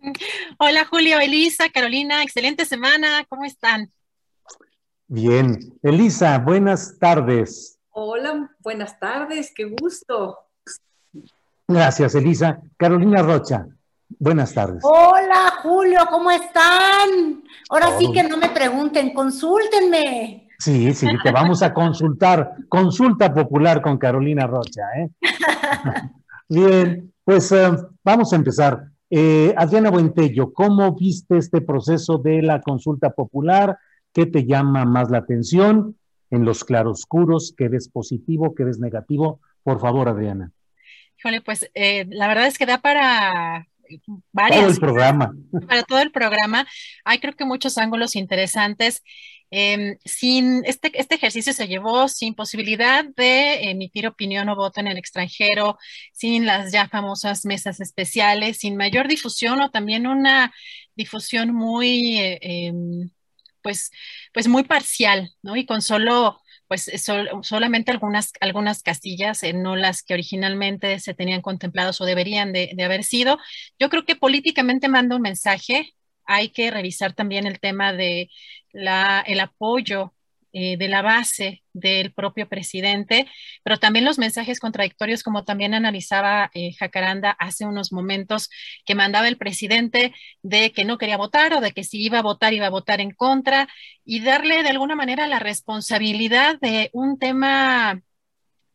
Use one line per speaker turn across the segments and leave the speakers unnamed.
Hola Julio, Elisa, Carolina, excelente semana, ¿cómo están?
Bien. Elisa, buenas tardes.
Hola, buenas tardes, qué gusto.
Gracias, Elisa. Carolina Rocha, buenas tardes.
Hola Julio, ¿cómo están? Ahora sí que no me pregunten, consúltenme.
Sí, sí, te vamos a consultar. Consulta popular con Carolina Rocha, ¿eh? Bien, pues eh, vamos a empezar. Eh, Adriana Buentello, ¿cómo viste este proceso de la consulta popular? ¿Qué te llama más la atención en los claroscuros? ¿Qué ves positivo? ¿Qué ves negativo? Por favor, Adriana.
Híjole, pues eh, la verdad es que da para
Todo
varias,
el programa.
para todo el programa. Hay creo que muchos ángulos interesantes. Em, sin este, este ejercicio se llevó sin posibilidad de emitir opinión o voto en el extranjero, sin las ya famosas mesas especiales, sin mayor difusión o también una difusión muy, eh, em, pues, pues muy parcial, ¿no? Y con solo, pues sol- solamente algunas, algunas castillas, eh, no las que originalmente se tenían contemplados o deberían de, de haber sido. Yo creo que políticamente manda un mensaje. Hay que revisar también el tema de la, el apoyo eh, de la base del propio presidente, pero también los mensajes contradictorios, como también analizaba eh, Jacaranda hace unos momentos, que mandaba el presidente de que no quería votar o de que si iba a votar, iba a votar en contra, y darle de alguna manera la responsabilidad de un tema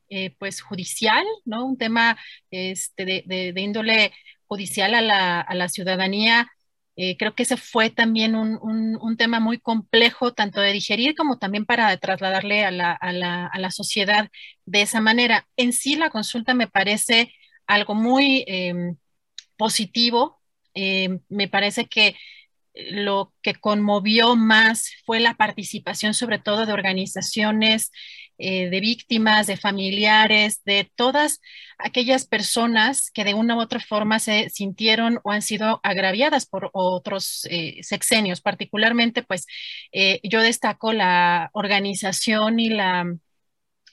eh, pues judicial, ¿no? Un tema este, de, de- de índole judicial a la, a la ciudadanía. Eh, creo que ese fue también un, un- tema muy complejo, tanto de digerir como también para trasladarle a la, a la- a la sociedad de esa manera. En sí, la consulta me parece algo muy em, positivo. Eh, me parece que lo que conmovió más fue la participación sobre todo de organizaciones eh, de víctimas, de familiares, de todas aquellas personas que de una u otra forma se sintieron o han sido agraviadas por otros eh, sexenios. Particularmente, pues eh, yo destaco la organización y la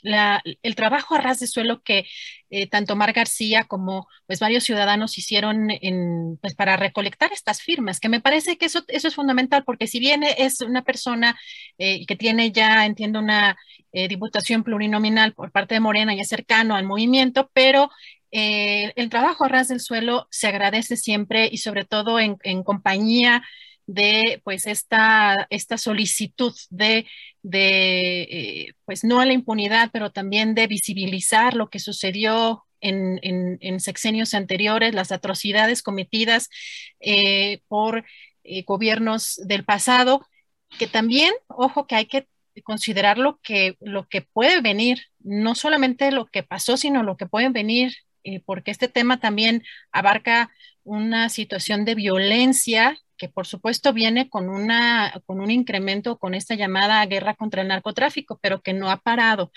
la, el trabajo a ras de suelo que eh, tanto Mar García como pues varios ciudadanos hicieron en, pues, para recolectar estas firmas, que me parece que eso, eso es fundamental, porque si bien es una persona eh, que tiene ya, entiendo, una eh, diputación plurinominal por parte de Morena y es cercano al movimiento, pero eh, el trabajo a ras del suelo se agradece siempre y sobre todo en, en compañía de pues esta, esta solicitud de, de eh, pues no a la impunidad, pero también de visibilizar lo que sucedió en, en, en sexenios anteriores, las atrocidades cometidas eh, por eh, gobiernos del pasado, que también, ojo, que hay que considerar lo que, lo que puede venir, no solamente lo que pasó, sino lo que puede venir, porque este tema también abarca una situación de violencia que por supuesto viene con, una, con un incremento, con esta llamada guerra contra el narcotráfico, pero que no ha parado.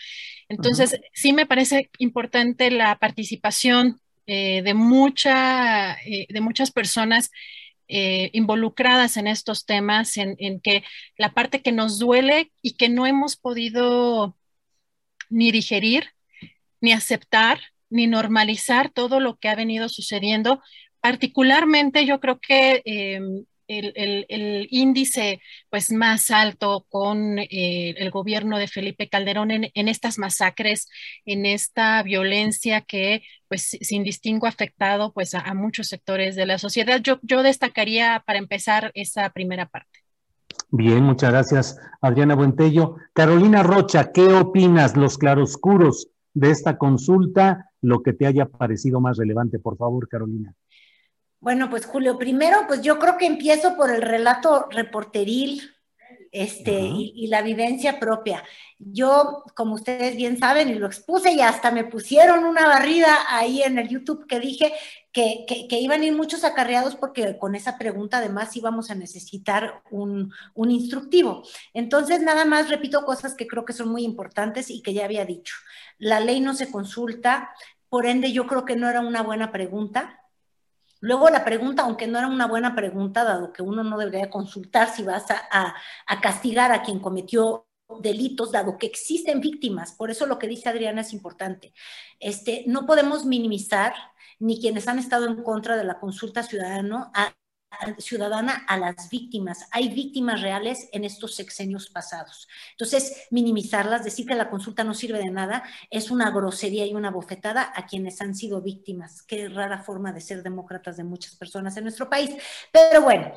Entonces, uh -huh. sí me parece importante la participación eh, de, mucha, eh, de muchas personas eh, involucradas en estos temas, en, en, que la parte que nos duele y que no hemos podido ni digerir, ni aceptar, ni normalizar todo lo que ha venido sucediendo. Particularmente yo creo que eh, el, el, índice pues, más alto con eh, el gobierno de Felipe Calderón en, en, estas masacres, en esta violencia que pues, sin distingo ha afectado pues, a, muchos sectores de la sociedad. Yo, yo destacaría para empezar esa primera parte.
Bien, muchas gracias, Adriana Buentello. Carolina Rocha, ¿qué opinas, los claroscuros de esta consulta? Lo que te haya parecido más relevante, por favor, Carolina.
Bueno, pues Julio, primero, pues yo creo que empiezo por el relato reporteril este, y, y, la vivencia propia. Yo, como ustedes bien saben, y lo expuse y hasta me pusieron una barrida ahí en el YouTube que dije que, que, que iban a ir muchos acarreados porque con esa pregunta además íbamos a necesitar un, un instructivo. Entonces, nada más repito cosas que creo que son muy importantes y que ya había dicho. La ley no se consulta, por ende yo creo que no era una buena pregunta Luego la pregunta, aunque no era una buena pregunta, dado que uno no debería consultar si vas a, castigar a quien cometió delitos, dado que existen víctimas. Por eso lo que dice Adriana es importante. Este, no podemos minimizar ni quienes han estado en contra de la consulta ciudadano a, ciudadana a las víctimas. Hay víctimas reales en estos sexenios pasados. Entonces, minimizarlas, decir que la consulta no sirve de nada, es una grosería y una bofetada a quienes han sido víctimas. Qué rara forma de ser demócratas de muchas personas en nuestro país. Pero bueno,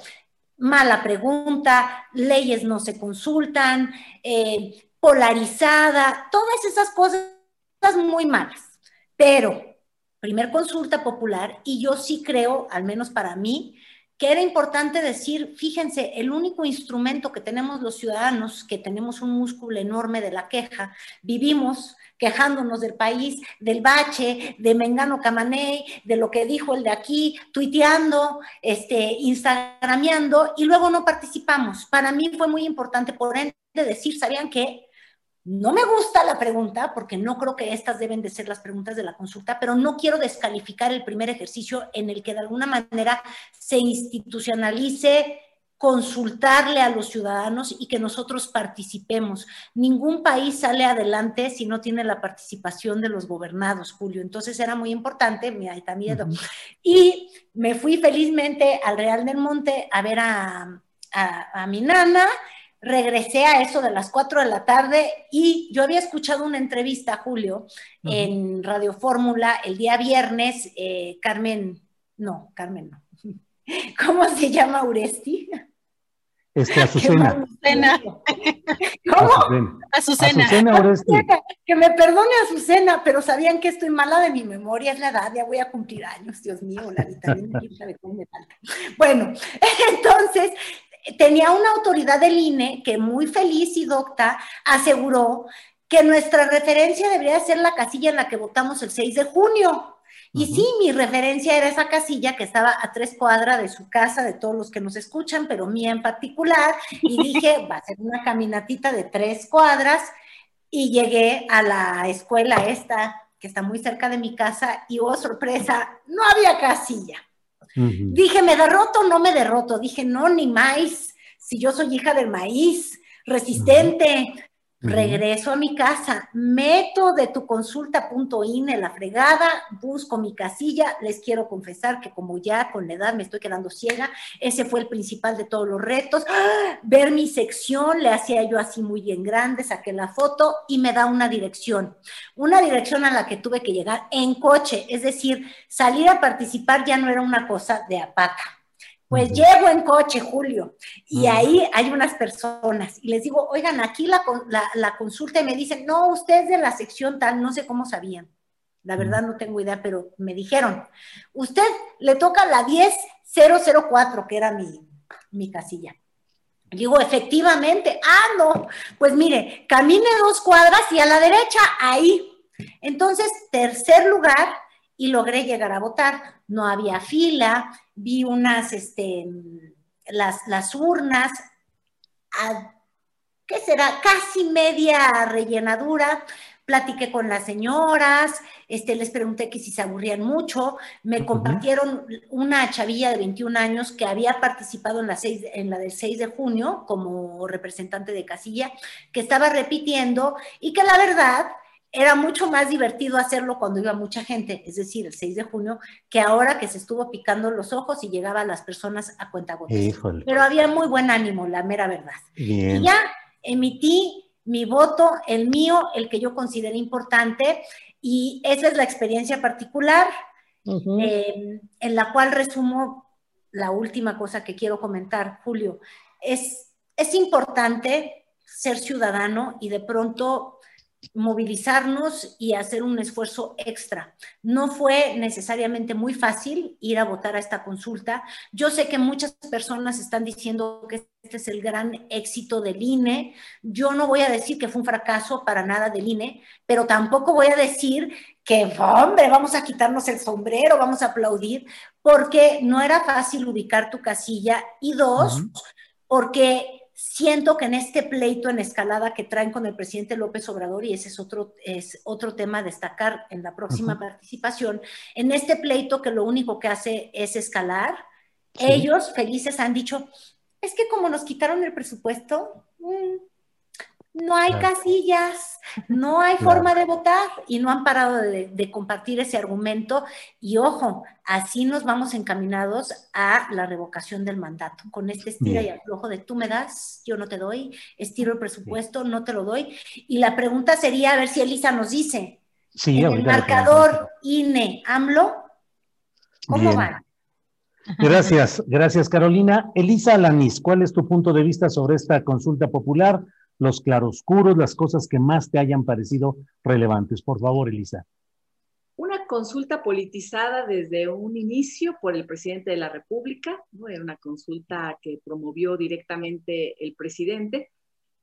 mala pregunta, leyes no se consultan, eh, polarizada, todas esas cosas muy malas. Pero, primer consulta popular, y yo sí creo, al menos para mí, que era importante decir, fíjense, el único instrumento que tenemos los ciudadanos, que tenemos un músculo enorme de la queja, vivimos quejándonos del país, del bache, de Mengano Camaney, de lo que dijo el de aquí, tuiteando, este, instagrameando, y luego no participamos. Para mí fue muy importante, por ende, decir, ¿sabían qué? No me gusta la pregunta porque no creo que estas deben de ser las preguntas de la consulta, pero no quiero descalificar el primer ejercicio en el que de alguna manera se institucionalice consultarle a los ciudadanos y que nosotros participemos. Ningún país sale adelante si no tiene la participación de los gobernados, Julio. Entonces era muy importante, me da miedo. Uh -huh. Y me fui felizmente al Real del Monte a ver a, a, a mi nana regresé a eso de las 4 de la tarde y yo había escuchado una entrevista, Julio, uh -huh. en Radio Fórmula el día viernes, eh, Carmen, no, Carmen no. ¿Cómo se llama Uresti?
Este, Azucena.
Azucena.
¿Cómo?
Azucena.
Azucena Uresti.
Que me perdone Azucena, pero sabían que estoy mala de mi memoria, es la edad, ya voy a cumplir años, Dios mío, la vitamina sabe cómo me falta. Bueno, entonces tenía una autoridad del INE que muy feliz y docta aseguró que nuestra referencia debería ser la casilla en la que votamos el 6 de junio. Y uh -huh. sí, mi referencia era esa casilla que estaba a tres cuadras de su casa, de todos los que nos escuchan, pero mía en particular. Y dije, va a ser una caminatita de tres cuadras. Y llegué a la escuela esta, que está muy cerca de mi casa, y oh, sorpresa, no había casilla. Uh -huh. Dije, ¿me derroto o no me derroto? Dije, no, ni más. Si yo soy hija del maíz, resistente, uh -huh. Regreso a mi casa, meto de tu consulta.in la fregada, busco mi casilla, les quiero confesar que como ya con la edad me estoy quedando ciega, ese fue el principal de todos los retos, ¡Ah! ver mi sección, le hacía yo así muy bien grande, saqué la foto y me da una dirección, una dirección a la que tuve que llegar en coche, es decir, salir a participar ya no era una cosa de apaca pues uh -huh. llego en coche, Julio, y uh -huh. ahí hay unas personas, y les digo, oigan, aquí la, la, la, consulta, y me dicen, no, usted es de la sección tal, no sé cómo sabían. La verdad no tengo idea, pero me dijeron, usted le toca la 10004, que era mi, mi casilla. Digo, efectivamente, ah, no, pues mire, camine dos cuadras y a la derecha, ahí. Entonces, tercer lugar, y logré llegar a votar. No había fila, vi unas, este, las, las urnas, a, ¿qué será? Casi media rellenadura. platiqué con las señoras, este, les pregunté que si se aburrían mucho, me compartieron una chavilla de 21 años que había participado en la, seis, en la del 6 de junio como representante de casilla, que estaba repitiendo y que la verdad era mucho más divertido hacerlo cuando iba mucha gente, es decir, el 6 de junio, que ahora que se estuvo picando los ojos y llegaban las personas a cuenta Pero había muy buen ánimo, la mera verdad. Y ya emití mi voto, el mío, el que yo consideré importante, y esa es la experiencia particular em, en la cual resumo la última cosa que quiero comentar, Julio. Es, es importante ser ciudadano y de pronto movilizarnos y hacer un esfuerzo extra. No fue necesariamente muy fácil ir a votar a esta consulta. Yo sé que muchas personas están diciendo que este es el gran éxito del INE. Yo no voy a decir que fue un fracaso para nada del INE, pero tampoco voy a decir que, hombre, vamos a quitarnos el sombrero, vamos a aplaudir, porque no era fácil ubicar tu casilla. Y dos, porque Siento que en este pleito en escalada que traen con el presidente López Obrador, y ese es otro, es otro tema a destacar en la próxima participación, en este pleito que lo único que hace es escalar, ellos felices han dicho, es que como nos quitaron el presupuesto, mm, no hay casillas, no hay forma de votar y no han parado de, compartir ese argumento. Y ojo, así nos vamos encaminados a la revocación del mandato, con este estira y aflojo de tú me das, yo no te doy, estiro el presupuesto, no te lo doy. Y la pregunta sería, a ver si Elisa nos dice,
sí,
el marcador INE, AMLO, ¿cómo van?
Gracias, gracias Carolina. Elisa Alanis, ¿cuál es tu punto de vista sobre esta consulta popular? Los claroscuros, las cosas que más te hayan parecido relevantes. Por favor, Elisa.
Una consulta politizada desde un inicio por el presidente de la República, ¿no? era una consulta que promovió directamente el presidente,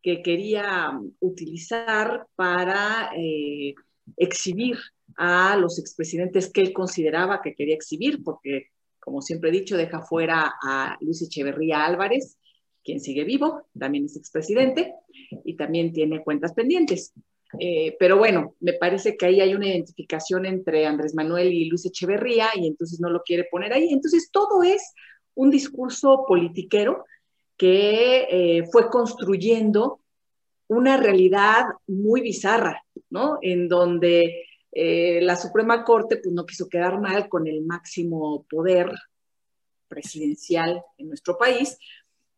que quería um, utilizar para eh, exhibir a los expresidentes que él consideraba que quería exhibir, porque, como siempre he dicho, deja fuera a Luis Echeverría Álvarez, quien sigue vivo, también es expresidente y también tiene cuentas pendientes. Eh, pero bueno, me parece que ahí hay una identificación entre Andrés Manuel y Luis Echeverría y entonces no lo quiere poner ahí. Entonces todo es un discurso politiquero que eh, fue construyendo una realidad muy bizarra, ¿no? En donde eh, la Suprema Corte pues, no quiso quedar mal con el máximo poder presidencial en nuestro país,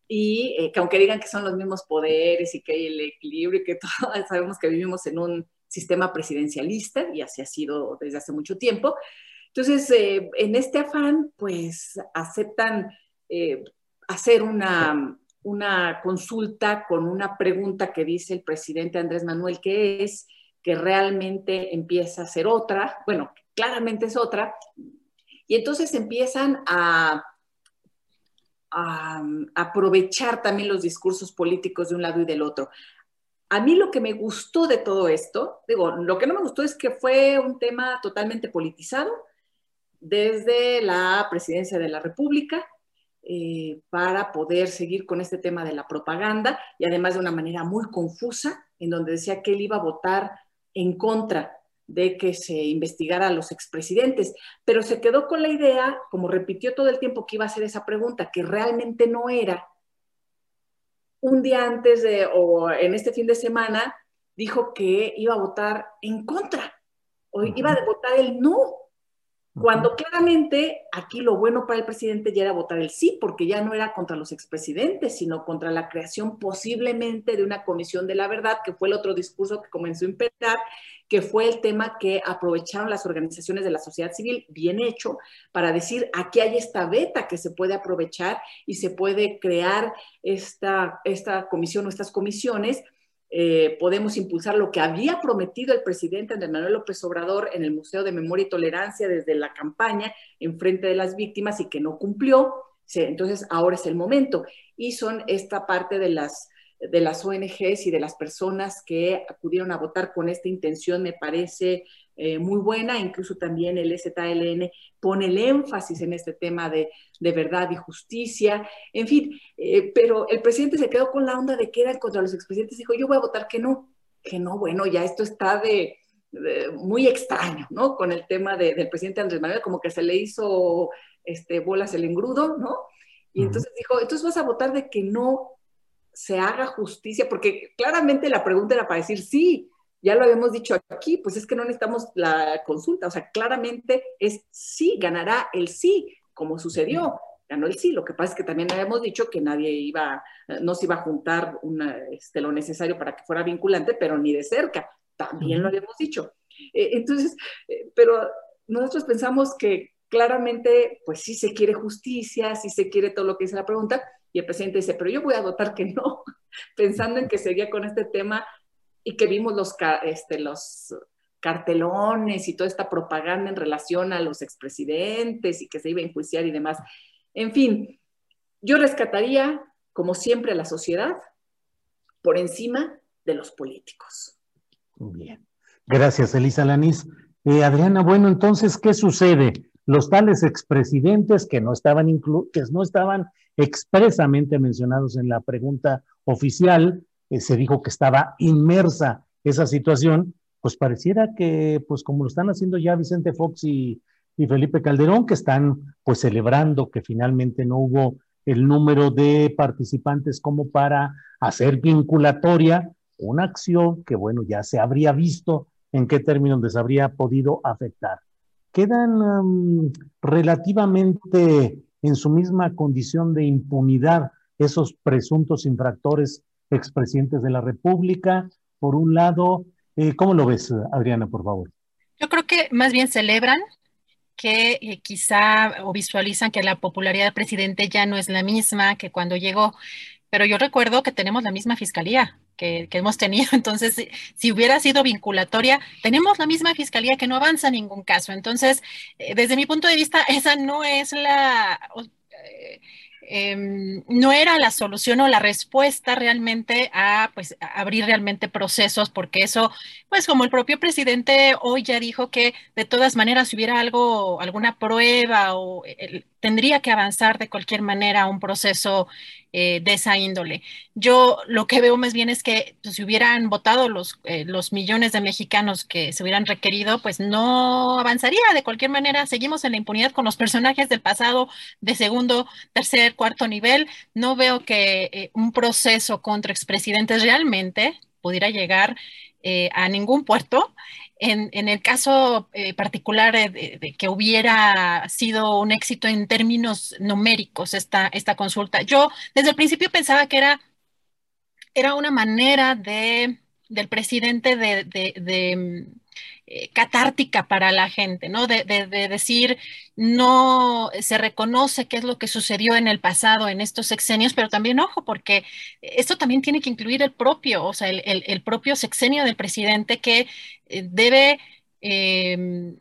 y eh, que aunque digan que son los mismos poderes y que hay el equilibrio y que todos sabemos que vivimos en un sistema presidencialista y así ha sido desde hace mucho tiempo. Entonces, eh, en este afán, pues aceptan eh, hacer una, una consulta con una pregunta que dice el presidente Andrés Manuel, que es que realmente empieza a ser otra, bueno, claramente es otra, y entonces empiezan a aprovechar también los discursos políticos de un lado y del otro. A mí lo que me gustó de todo esto, digo, lo que no me gustó es que fue un tema totalmente politizado desde la presidencia de la República eh, para poder seguir con este tema de la propaganda y además de una manera muy confusa, en donde decía que él iba a votar en contra de que se investigara a los expresidentes, pero se quedó con la idea, como repitió todo el tiempo que iba a hacer esa pregunta, que realmente no era. Un día antes de, o en este fin de semana, dijo que iba a votar en contra, o iba a votar el no. Cuando claramente aquí lo bueno para el presidente ya era votar el sí, porque ya no era contra los expresidentes, sino contra la creación posiblemente de una comisión de la verdad, que fue el otro discurso que comenzó a imperar, que fue el tema que aprovecharon las organizaciones de la sociedad civil, bien hecho, para decir, aquí hay esta beta que se puede aprovechar y se puede crear esta, esta comisión o estas comisiones eh, podemos impulsar lo que había prometido el presidente Andrés Manuel López Obrador en el Museo de Memoria y Tolerancia desde la campaña en frente de las víctimas y que no cumplió. Entonces, ahora es el momento. Y son esta parte de las, de las ONGs y de las personas que acudieron a votar con esta intención, me parece eh, muy buena, incluso también el ZLN pone el énfasis en este tema de, verdad y justicia, en fin, eh, pero el presidente se quedó con la onda de que contra los expresidentes, dijo, yo voy a votar que no. que no, bueno, ya esto está de, muy extraño, ¿no? Con el tema del presidente Andrés Manuel, como que se le hizo este, bolas el engrudo, ¿no? Y entonces dijo, entonces vas a votar de que no se haga justicia, porque claramente la pregunta era para decir sí, ya lo habíamos dicho aquí, pues es que no necesitamos la consulta, o sea, claramente es sí, ganará el sí, como sucedió, ganó el sí, lo que pasa es que también habíamos dicho que nadie iba, no se iba a juntar una, este, lo necesario para que fuera vinculante, pero ni de cerca, también lo habíamos dicho. Eh, entonces, eh, pero nosotros pensamos que claramente, pues sí se quiere justicia, sí se quiere todo lo que dice la pregunta, y el presidente dice, pero yo voy a votar que no, pensando en que seguía con este tema y que vimos los, este, los cartelones y toda esta propaganda en relación a los expresidentes y que se iba a enjuiciar y demás. En fin, yo rescataría, como siempre, a la sociedad por encima de los políticos.
Bien. Gracias, Elisa Lanís. Eh, Adriana, bueno, entonces, ¿qué sucede? Los tales expresidentes que no estaban, que no estaban expresamente mencionados en la pregunta oficial, eh, se dijo que estaba inmersa esa situación, pues pareciera que, pues como lo están haciendo ya Vicente Fox y, y Felipe Calderón, que están pues celebrando que finalmente no hubo el número de participantes como para hacer vinculatoria una acción que, bueno, ya se habría visto en qué términos les habría podido afectar. Quedan relativamente en su misma condición de impunidad esos presuntos infractores expresidentes de la República. Por un lado, eh, ¿cómo lo ves, Adriana, por favor?
Yo creo que más bien celebran que eh, quizá o visualizan que la popularidad del presidente ya no es la misma que cuando llegó. Pero yo recuerdo que tenemos la misma fiscalía que, hemos tenido. Entonces, si, hubiera sido vinculatoria, tenemos la misma fiscalía que no avanza ningún caso. Entonces, eh, desde mi punto de vista, esa no es la... Eh, em, no era la solución o la respuesta realmente a pues abrir realmente procesos porque eso pues como el propio presidente hoy ya dijo que de todas maneras si hubiera algo alguna prueba o tendría que avanzar de cualquier manera un proceso eh, de esa índole. Yo lo que veo más bien es que pues, si hubieran votado los, eh, los millones de mexicanos que se hubieran requerido, pues no avanzaría. De cualquier manera, seguimos en la impunidad con los personajes del pasado de segundo, tercer, cuarto nivel. No veo que eh, un proceso contra expresidentes realmente pudiera llegar a ningún puerto en, el caso eh, particular de, que hubiera sido un éxito en términos numéricos esta, esta consulta, yo desde el principio pensaba que era, era una manera de, del presidente de, eh, catártica para la gente, ¿no? De, decir, no se reconoce qué es lo que sucedió en el pasado, en estos sexenios, pero también, ojo, porque esto también tiene que incluir el propio, o sea, el, propio sexenio del presidente que eh, debe... Em,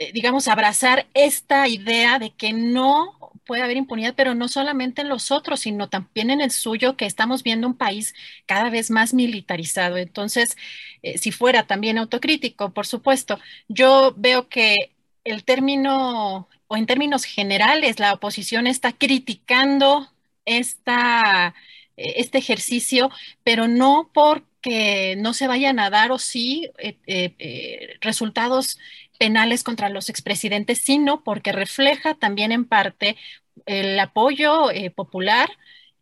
eh, digamos, abrazar esta idea de que no puede haber impunidad, pero no solamente en los otros, sino también en el suyo, que estamos viendo un país cada vez más militarizado. Entonces, eh, si fuera también autocrítico, por supuesto, yo veo que el término, o en términos generales, la oposición está criticando esta, eh, este ejercicio, pero no porque no se vayan a dar o sí eh, resultados penales contra los expresidentes, sino porque refleja también en parte el apoyo popular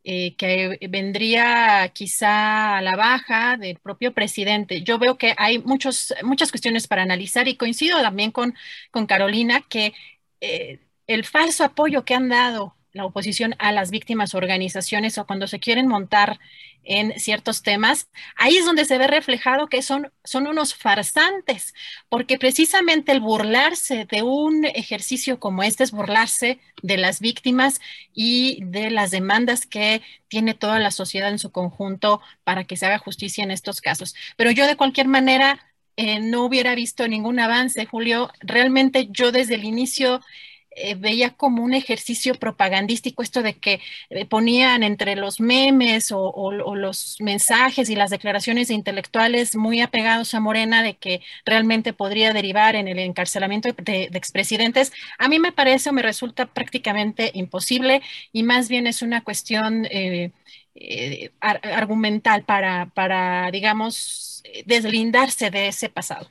eh, que vendría quizá a la baja del propio presidente. Yo veo que hay muchos, muchas cuestiones para analizar y coincido también con, con Carolina que eh, el falso apoyo que han dado la oposición a las víctimas organizaciones o cuando se quieren montar en ciertos temas, ahí es donde se ve reflejado que son, son unos farsantes, porque precisamente el burlarse de un ejercicio como este es burlarse de las víctimas y de las demandas que tiene toda la sociedad en su conjunto para que se haga justicia en estos casos. Pero yo de cualquier manera eh, no hubiera visto ningún avance, Julio. Realmente yo desde el inicio eh, veía como un ejercicio propagandístico esto de que eh, ponían entre los memes o, los mensajes y las declaraciones de intelectuales muy apegados a Morena de que realmente podría derivar en el encarcelamiento de, expresidentes. A mí me parece o me resulta prácticamente imposible y más bien es una cuestión eh, argumental para, para, digamos, deslindarse de ese pasado.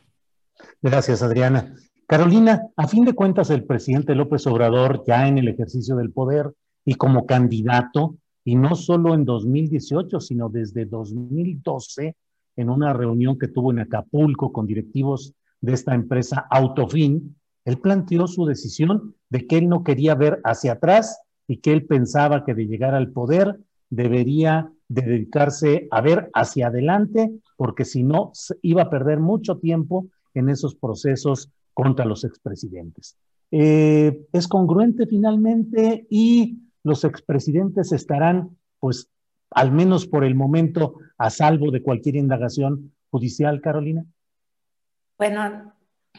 Gracias, Adriana. Carolina, a fin de cuentas, el presidente López Obrador, ya en el ejercicio del poder y como candidato, y no solo en 2018, sino desde 2012, en una reunión que tuvo en Acapulco con directivos de esta empresa Autofin, él planteó su decisión de que él no quería ver hacia atrás y que él pensaba que de llegar al poder debería de dedicarse a ver hacia adelante, porque si no iba a perder mucho tiempo en esos procesos contra los expresidentes. Eh, es congruente finalmente y los expresidentes estarán, pues, al menos por el momento, a salvo de cualquier indagación judicial, Carolina.
Bueno,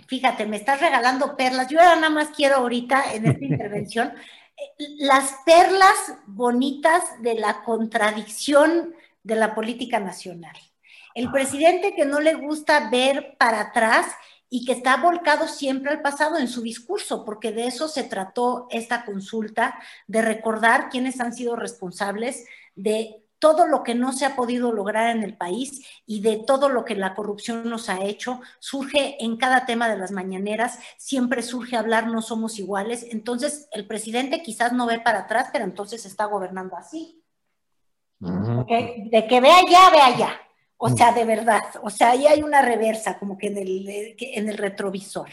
fíjate, me estás regalando perlas. Yo nada más quiero ahorita en esta intervención las perlas bonitas de la contradicción de la política nacional. El presidente que no le gusta ver para atrás y que está volcado siempre al pasado en su discurso, porque de eso se trató esta consulta, de recordar quiénes han sido responsables de todo lo que no se ha podido lograr en el país y de todo lo que la corrupción nos ha hecho, surge en cada tema de las mañaneras, siempre surge hablar no somos iguales. Entonces, el presidente quizás no ve para atrás, pero entonces está gobernando así. De que vea ya, vea ya. O sea, de verdad, o sea, ahí hay una reversa como que en el, en el retrovisor.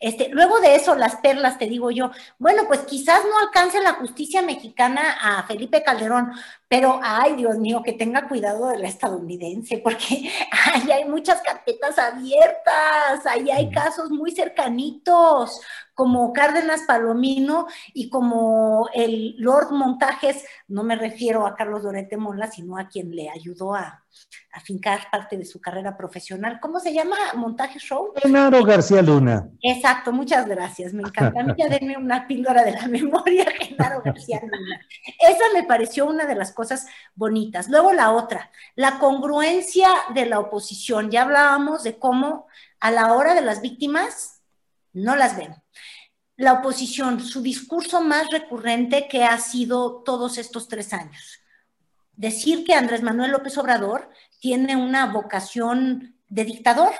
Este, luego de eso, las perlas, te digo yo, bueno, pues quizás no alcance la justicia mexicana a Felipe Calderón, pero, ay, Dios mío, que tenga cuidado de la estadounidense, porque ahí hay muchas carpetas abiertas, ahí hay casos muy cercanitos, como Cárdenas Palomino y como el Lord Montajes, no me refiero a Carlos Dorete Mola, sino a quien le ayudó a, a fincar parte de su carrera profesional. ¿Cómo se llama? ¿Montaje Show?
Genaro García Luna.
Exacto, muchas gracias. Me encanta. A mí ya denme una píldora de la memoria, Genaro García Luna. Esa me pareció una de las cosas bonitas. Luego la otra, la congruencia de la oposición. Ya hablábamos de cómo a la hora de las víctimas no las ven. La oposición, su discurso más recurrente que ha sido todos estos tres años. Decir que Andrés Manuel López Obrador tiene una vocación de dictador,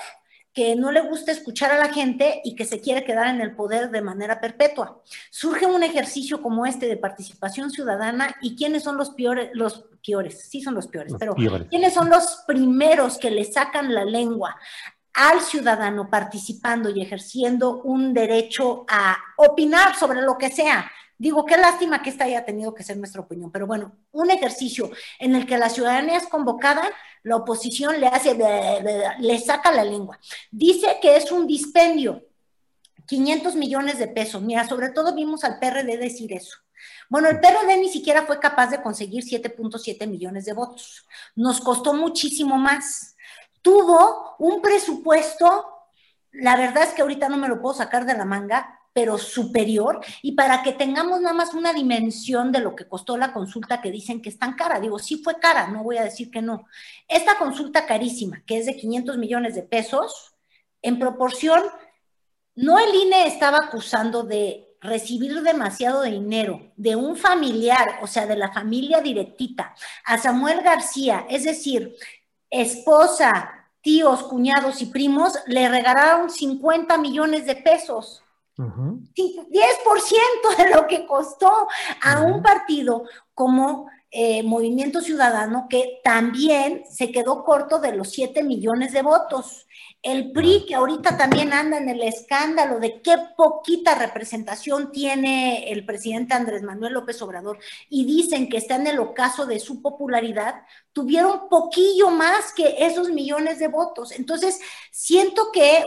que no le gusta escuchar a la gente y que se quiere quedar en el poder de manera perpetua. Surge un ejercicio como este de participación ciudadana y quiénes son los peores, los peores, sí son los peores, pero quiénes son los primeros que le sacan la lengua al ciudadano participando y ejerciendo un derecho a opinar sobre lo que sea. Digo, qué lástima que esta haya tenido que ser nuestra opinión, pero bueno, un ejercicio en el que la ciudadanía es convocada, la oposición le hace, le saca la lengua. Dice que es un dispendio, 500 millones de pesos. Mira, sobre todo vimos al PRD decir eso. Bueno, el PRD ni siquiera fue capaz de conseguir 7.7 millones de votos. Nos costó muchísimo más tuvo un presupuesto, la verdad es que ahorita no me lo puedo sacar de la manga, pero superior, y para que tengamos nada más una dimensión de lo que costó la consulta que dicen que es tan cara, digo, sí fue cara, no voy a decir que no. Esta consulta carísima, que es de 500 millones de pesos, en proporción, no el INE estaba acusando de recibir demasiado dinero de un familiar, o sea, de la familia directita, a Samuel García, es decir, esposa, tíos, cuñados y primos le regalaron 50 millones de pesos. 10% de lo que costó a un partido como eh, Movimiento Ciudadano que también se quedó corto de los 7 millones de votos. El PRI, que ahorita también anda en el escándalo de qué poquita representación tiene el presidente Andrés Manuel López Obrador y dicen que está en el ocaso de su popularidad, tuvieron poquillo más que esos millones de votos. Entonces, siento que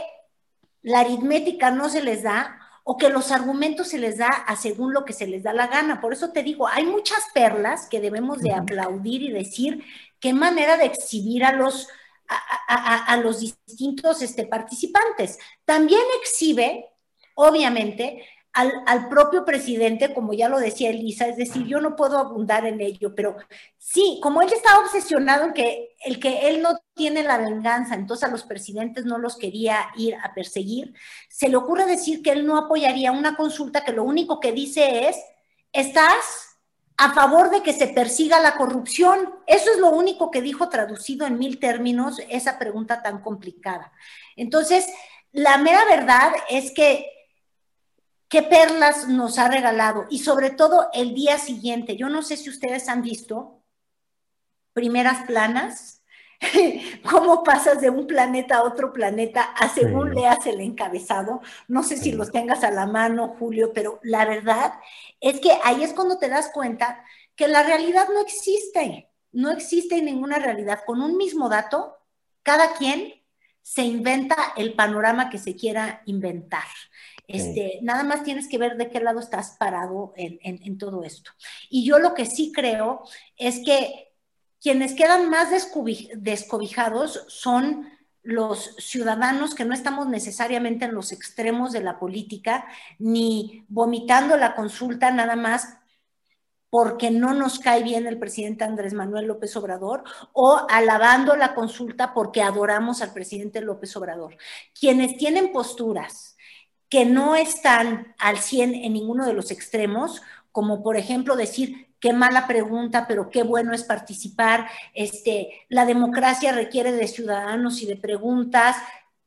la aritmética no se les da o que los argumentos se les da a según lo que se les da la gana. Por eso te digo, hay muchas perlas que debemos de aplaudir y decir qué manera de exhibir a los a, los distintos este, participantes. También exhibe, obviamente, al, propio presidente, como ya lo decía Elisa, es decir, yo no puedo abundar en ello, pero sí, como él estaba obsesionado en que el que él no tiene la venganza, entonces a los presidentes no los quería ir a perseguir, se le ocurre decir que él no apoyaría una consulta que lo único que dice es, estás a favor de que se persiga la corrupción. Eso es lo único que dijo traducido en mil términos esa pregunta tan complicada. Entonces, la mera verdad es que qué perlas nos ha regalado y sobre todo el día siguiente. Yo no sé si ustedes han visto primeras planas cómo pasas de un planeta a otro planeta a según leas el encabezado. No sé si los tengas a la mano, Julio, pero la verdad es que ahí es cuando te das cuenta que la realidad no existe. No existe ninguna realidad. Con un mismo dato, cada quien se inventa el panorama que se quiera inventar. Este, Nada más tienes que ver de qué lado estás parado en, en todo esto. Y yo lo que sí creo es que quienes quedan más descobijados son los ciudadanos que no estamos necesariamente en los extremos de la política, ni vomitando la consulta nada más porque no nos cae bien el presidente Andrés Manuel López Obrador o alabando la consulta porque adoramos al presidente López Obrador. Quienes tienen posturas que no están al 100 en ninguno de los extremos, como por ejemplo decir qué mala pregunta, pero qué bueno es participar. Este, la democracia requiere de ciudadanos y de preguntas,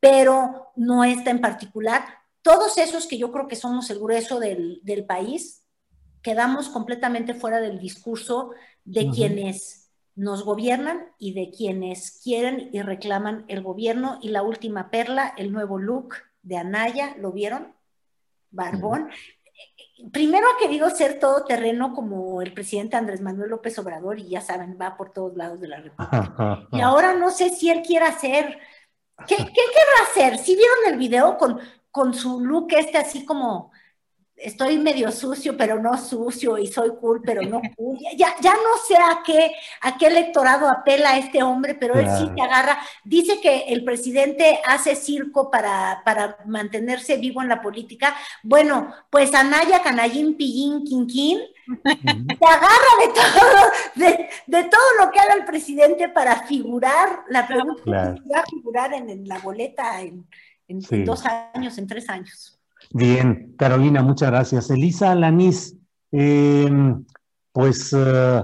pero no esta en particular. Todos esos que yo creo que somos el grueso del, país, quedamos completamente fuera del discurso de quienes nos gobiernan y de quienes quieren y reclaman el gobierno. Y la última perla, el nuevo look de Anaya, ¿lo vieron? Barbón primero ha querido ser todoterreno como el presidente Andrés Manuel López Obrador y ya saben, va por todos lados de la República. y ahora no sé si él quiere hacer, ¿qué, qué querrá hacer? Si vieron el video con, con su look este así como estoy medio sucio, pero no sucio, y soy cool, pero no cool. Ya, ya no sé a qué, a qué electorado apela este hombre, pero él sí te agarra. Dice que el presidente hace circo para, para mantenerse vivo en la política. Bueno, pues Anaya, Canallín, Pillín, Quinquín, te agarra de todo, de, todo lo que haga el presidente para figurar, la pregunta va a figurar en, la boleta en, dos años, en tres años.
Bien, Carolina, muchas gracias. Elisa Alanis, em, pues eh,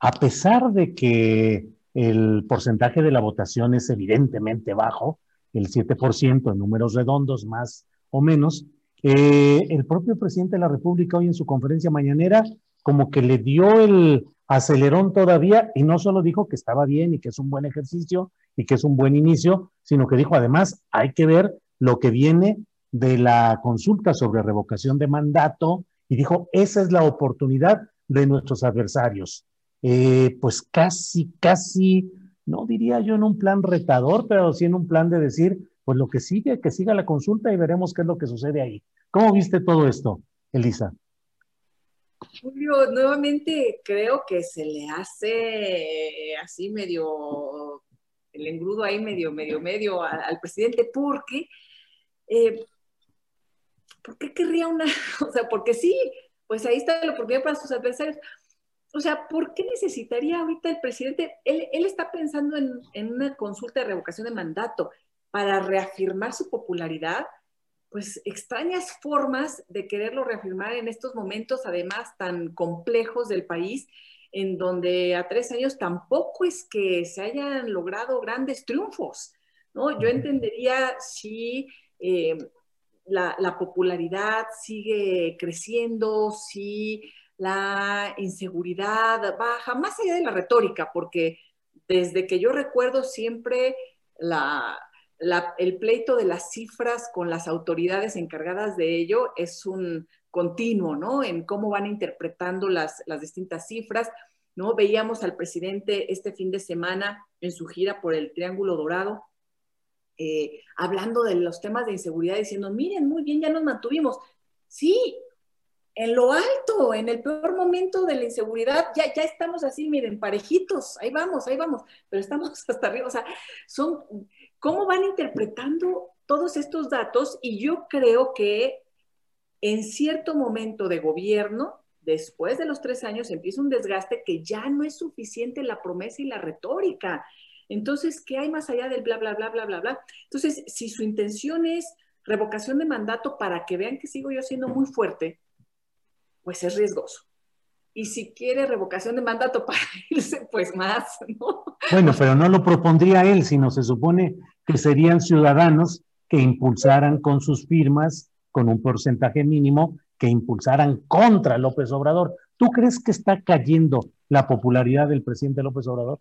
a pesar de que el porcentaje de la votación es evidentemente bajo, el 7% en números redondos más o menos, eh, el propio presidente de la República hoy en su conferencia mañanera como que le dio el acelerón todavía y no solo dijo que estaba bien y que es un buen ejercicio y que es un buen inicio, sino que dijo además hay que ver lo que viene de la consulta sobre revocación de mandato y dijo, esa es la oportunidad de nuestros adversarios. Eh, pues casi, casi, no diría yo en un plan retador, pero sí en un plan de decir, pues lo que sigue, que siga la consulta y veremos qué es lo que sucede ahí. ¿Cómo viste todo esto, Elisa?
Julio, nuevamente creo que se le hace así medio, el engrudo ahí medio, medio, medio al, presidente, porque eh, ¿por qué querría una? O sea, porque sí, pues ahí está la oportunidad para sus adversarios. O sea, ¿por qué necesitaría ahorita el presidente? Él, está pensando en, en, una consulta de revocación de mandato para reafirmar su popularidad, pues extrañas formas de quererlo reafirmar en estos momentos, además tan complejos del país, en donde a tres años tampoco es que se hayan logrado grandes triunfos, ¿no? Yo entendería si eh, la, popularidad sigue creciendo, si la inseguridad baja, más allá de la retórica, porque desde que yo recuerdo siempre el pleito de las cifras con las autoridades encargadas de ello es un continuo, ¿no? En cómo van interpretando las, las distintas cifras, ¿no? Veíamos al presidente este fin de semana en su gira por el Triángulo Dorado, eh, hablando de los temas de inseguridad, diciendo, miren, muy bien, ya nos mantuvimos. Sí, en lo alto, en el peor momento de la inseguridad, ya, ya estamos así, miren, parejitos, ahí vamos, ahí vamos, pero estamos hasta arriba. O sea, son, ¿cómo van interpretando todos estos datos? Y yo creo que en cierto momento de gobierno, después de los tres años, empieza un desgaste que ya no es suficiente la promesa y la retórica. Entonces, ¿qué hay más allá del bla, bla, bla, bla, bla, bla? Entonces, si su intención es revocación de mandato para que vean que sigo yo siendo muy fuerte, pues es riesgoso. y si quiere revocación de mandato para irse, pues más, ¿no?
Bueno, pero no lo propondría él, sino se supone que serían ciudadanos que impulsaran con sus firmas, con un porcentaje mínimo, que impulsaran contra López Obrador. ¿Tú crees que está cayendo la popularidad del presidente López Obrador?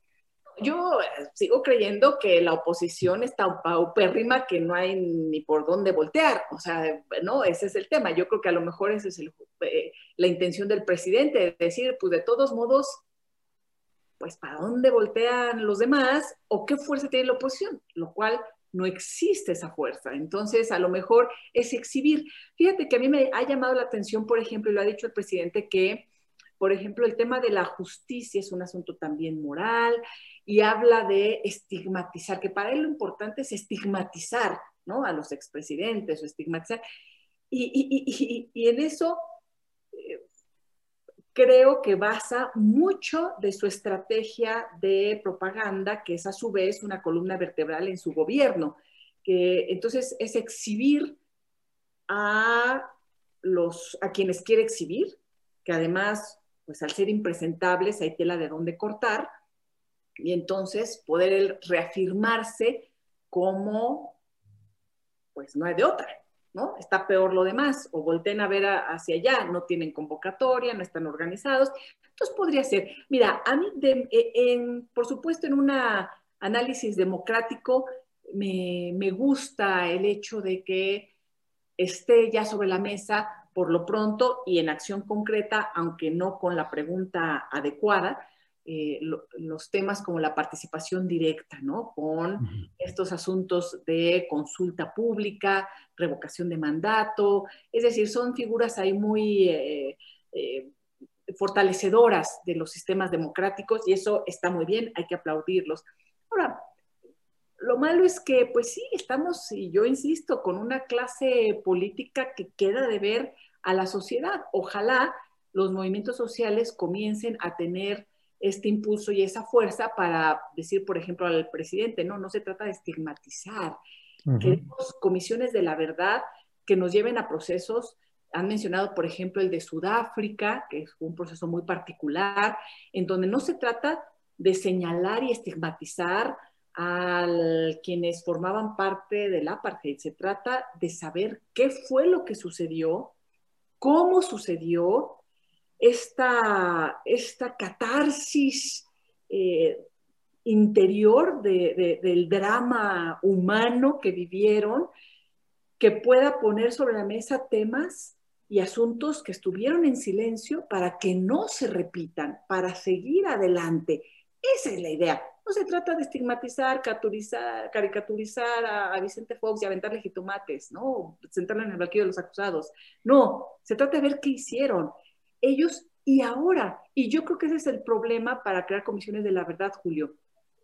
Yo eh, sigo creyendo que la oposición está paupérrima, que no hay ni por dónde voltear. O sea, no, ese es el tema. Yo creo que a lo mejor esa es eh, la intención del presidente, de decir, pues de todos modos, pues para dónde voltean los demás o qué fuerza tiene la oposición, lo cual no existe esa fuerza. Entonces, a lo mejor es exhibir. Fíjate que a mí me ha llamado la atención, por ejemplo, y lo ha dicho el presidente, que, por ejemplo, el tema de la justicia es un asunto también moral y habla de estigmatizar, que para él lo importante es estigmatizar, ¿no? A los expresidentes o estigmatizar. Y, en eso eh, creo que basa mucho de su estrategia de propaganda, que es a su vez una columna vertebral en su gobierno. Que, entonces es exhibir a, los, a quienes quiere exhibir, que además, pues al ser impresentables hay tela de dónde cortar, y entonces poder reafirmarse como, pues no hay de otra, ¿no? Está peor lo demás, o volteen a ver hacia allá, no tienen convocatoria, no están organizados. Entonces podría ser, mira, a mí, e, por supuesto, en un análisis democrático, me, me gusta el hecho de que esté ya sobre la mesa por lo pronto y en acción concreta, aunque no con la pregunta adecuada, eh, los temas como la participación directa, ¿no? Con estos asuntos de consulta pública, revocación de mandato, es decir, son figuras ahí muy eh, eh, fortalecedoras de los sistemas democráticos y eso está muy bien, hay que aplaudirlos. Ahora, lo malo es que, pues sí, estamos, y yo insisto, con una clase política que queda de ver a la sociedad. Ojalá los movimientos sociales comiencen a tener este impulso y esa fuerza para decir, por ejemplo, al presidente, no, no se trata de estigmatizar. Queremos comisiones de la verdad que nos lleven a procesos. Han mencionado, por ejemplo, el de Sudáfrica, que es un proceso muy particular, en donde no se trata de señalar y estigmatizar a quienes formaban parte del apartheid. Se trata de saber qué fue lo que sucedió, cómo sucedió esta, esta catarsis eh, interior del drama humano que vivieron, que pueda poner sobre la mesa temas y asuntos que estuvieron en silencio para que no se repitan, para seguir adelante. Esa es la idea. No se trata de estigmatizar, caricaturizar a, Vicente Fox y aventarle jitomates, ¿no? Sentarle en el banquillo de los acusados. No, se trata de ver qué hicieron ellos y ahora. Y yo creo que ese es el problema para crear comisiones de la verdad, Julio.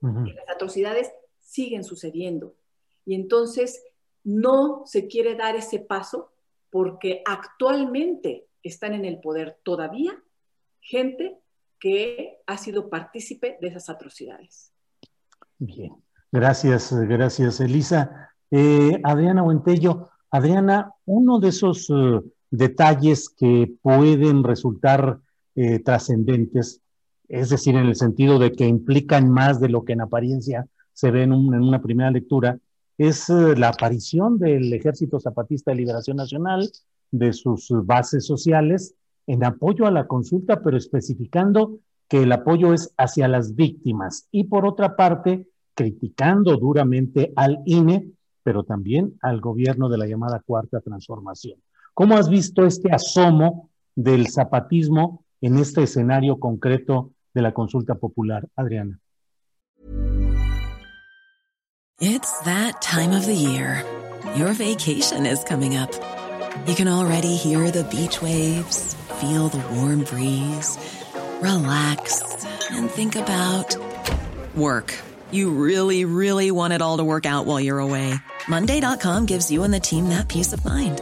las atrocidades siguen sucediendo. Y entonces no se quiere dar ese paso porque actualmente están en el poder todavía gente que ha sido partícipe de esas atrocidades.
Bien, gracias, gracias Elisa. Eh, Adriana Huentello, Adriana, uno de esos eh, detalles que pueden resultar eh, trascendentes, es decir, en el sentido de que implican más de lo que en apariencia se ve en, una primera lectura, es eh, la aparición del Ejército Zapatista de Liberación Nacional, de sus bases sociales, en apoyo a la consulta, pero especificando que el apoyo es hacia las víctimas y por otra parte, criticando duramente al INE, pero también al gobierno de la llamada Cuarta Transformación. ¿Cómo has visto este asomo del zapatismo en este escenario concreto de la consulta popular, Adriana?
It's that time of the year. Your vacation is coming up. You can already hear the beach waves, feel the warm breeze, relax and think about work. You really, really want it all to work out while you're away. Monday.com gives you and the team that peace of mind.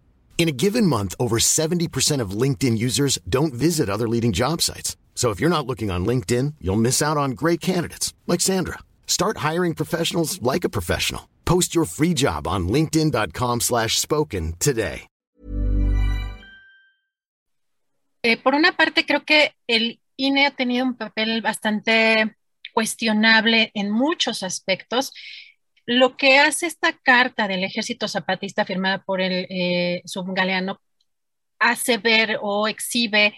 In a given month, over 70% of LinkedIn users don't visit other leading job sites. So if you're not looking on LinkedIn, you'll miss out on great candidates like Sandra. Start hiring professionals like a professional. Post your free job on linkedin.com/spoken today.
Eh, por una parte, creo que el INE ha tenido un papel bastante cuestionable en muchos aspectos. Lo que hace esta carta del ejército zapatista firmada por el eh, subgaleano hace ver o exhibe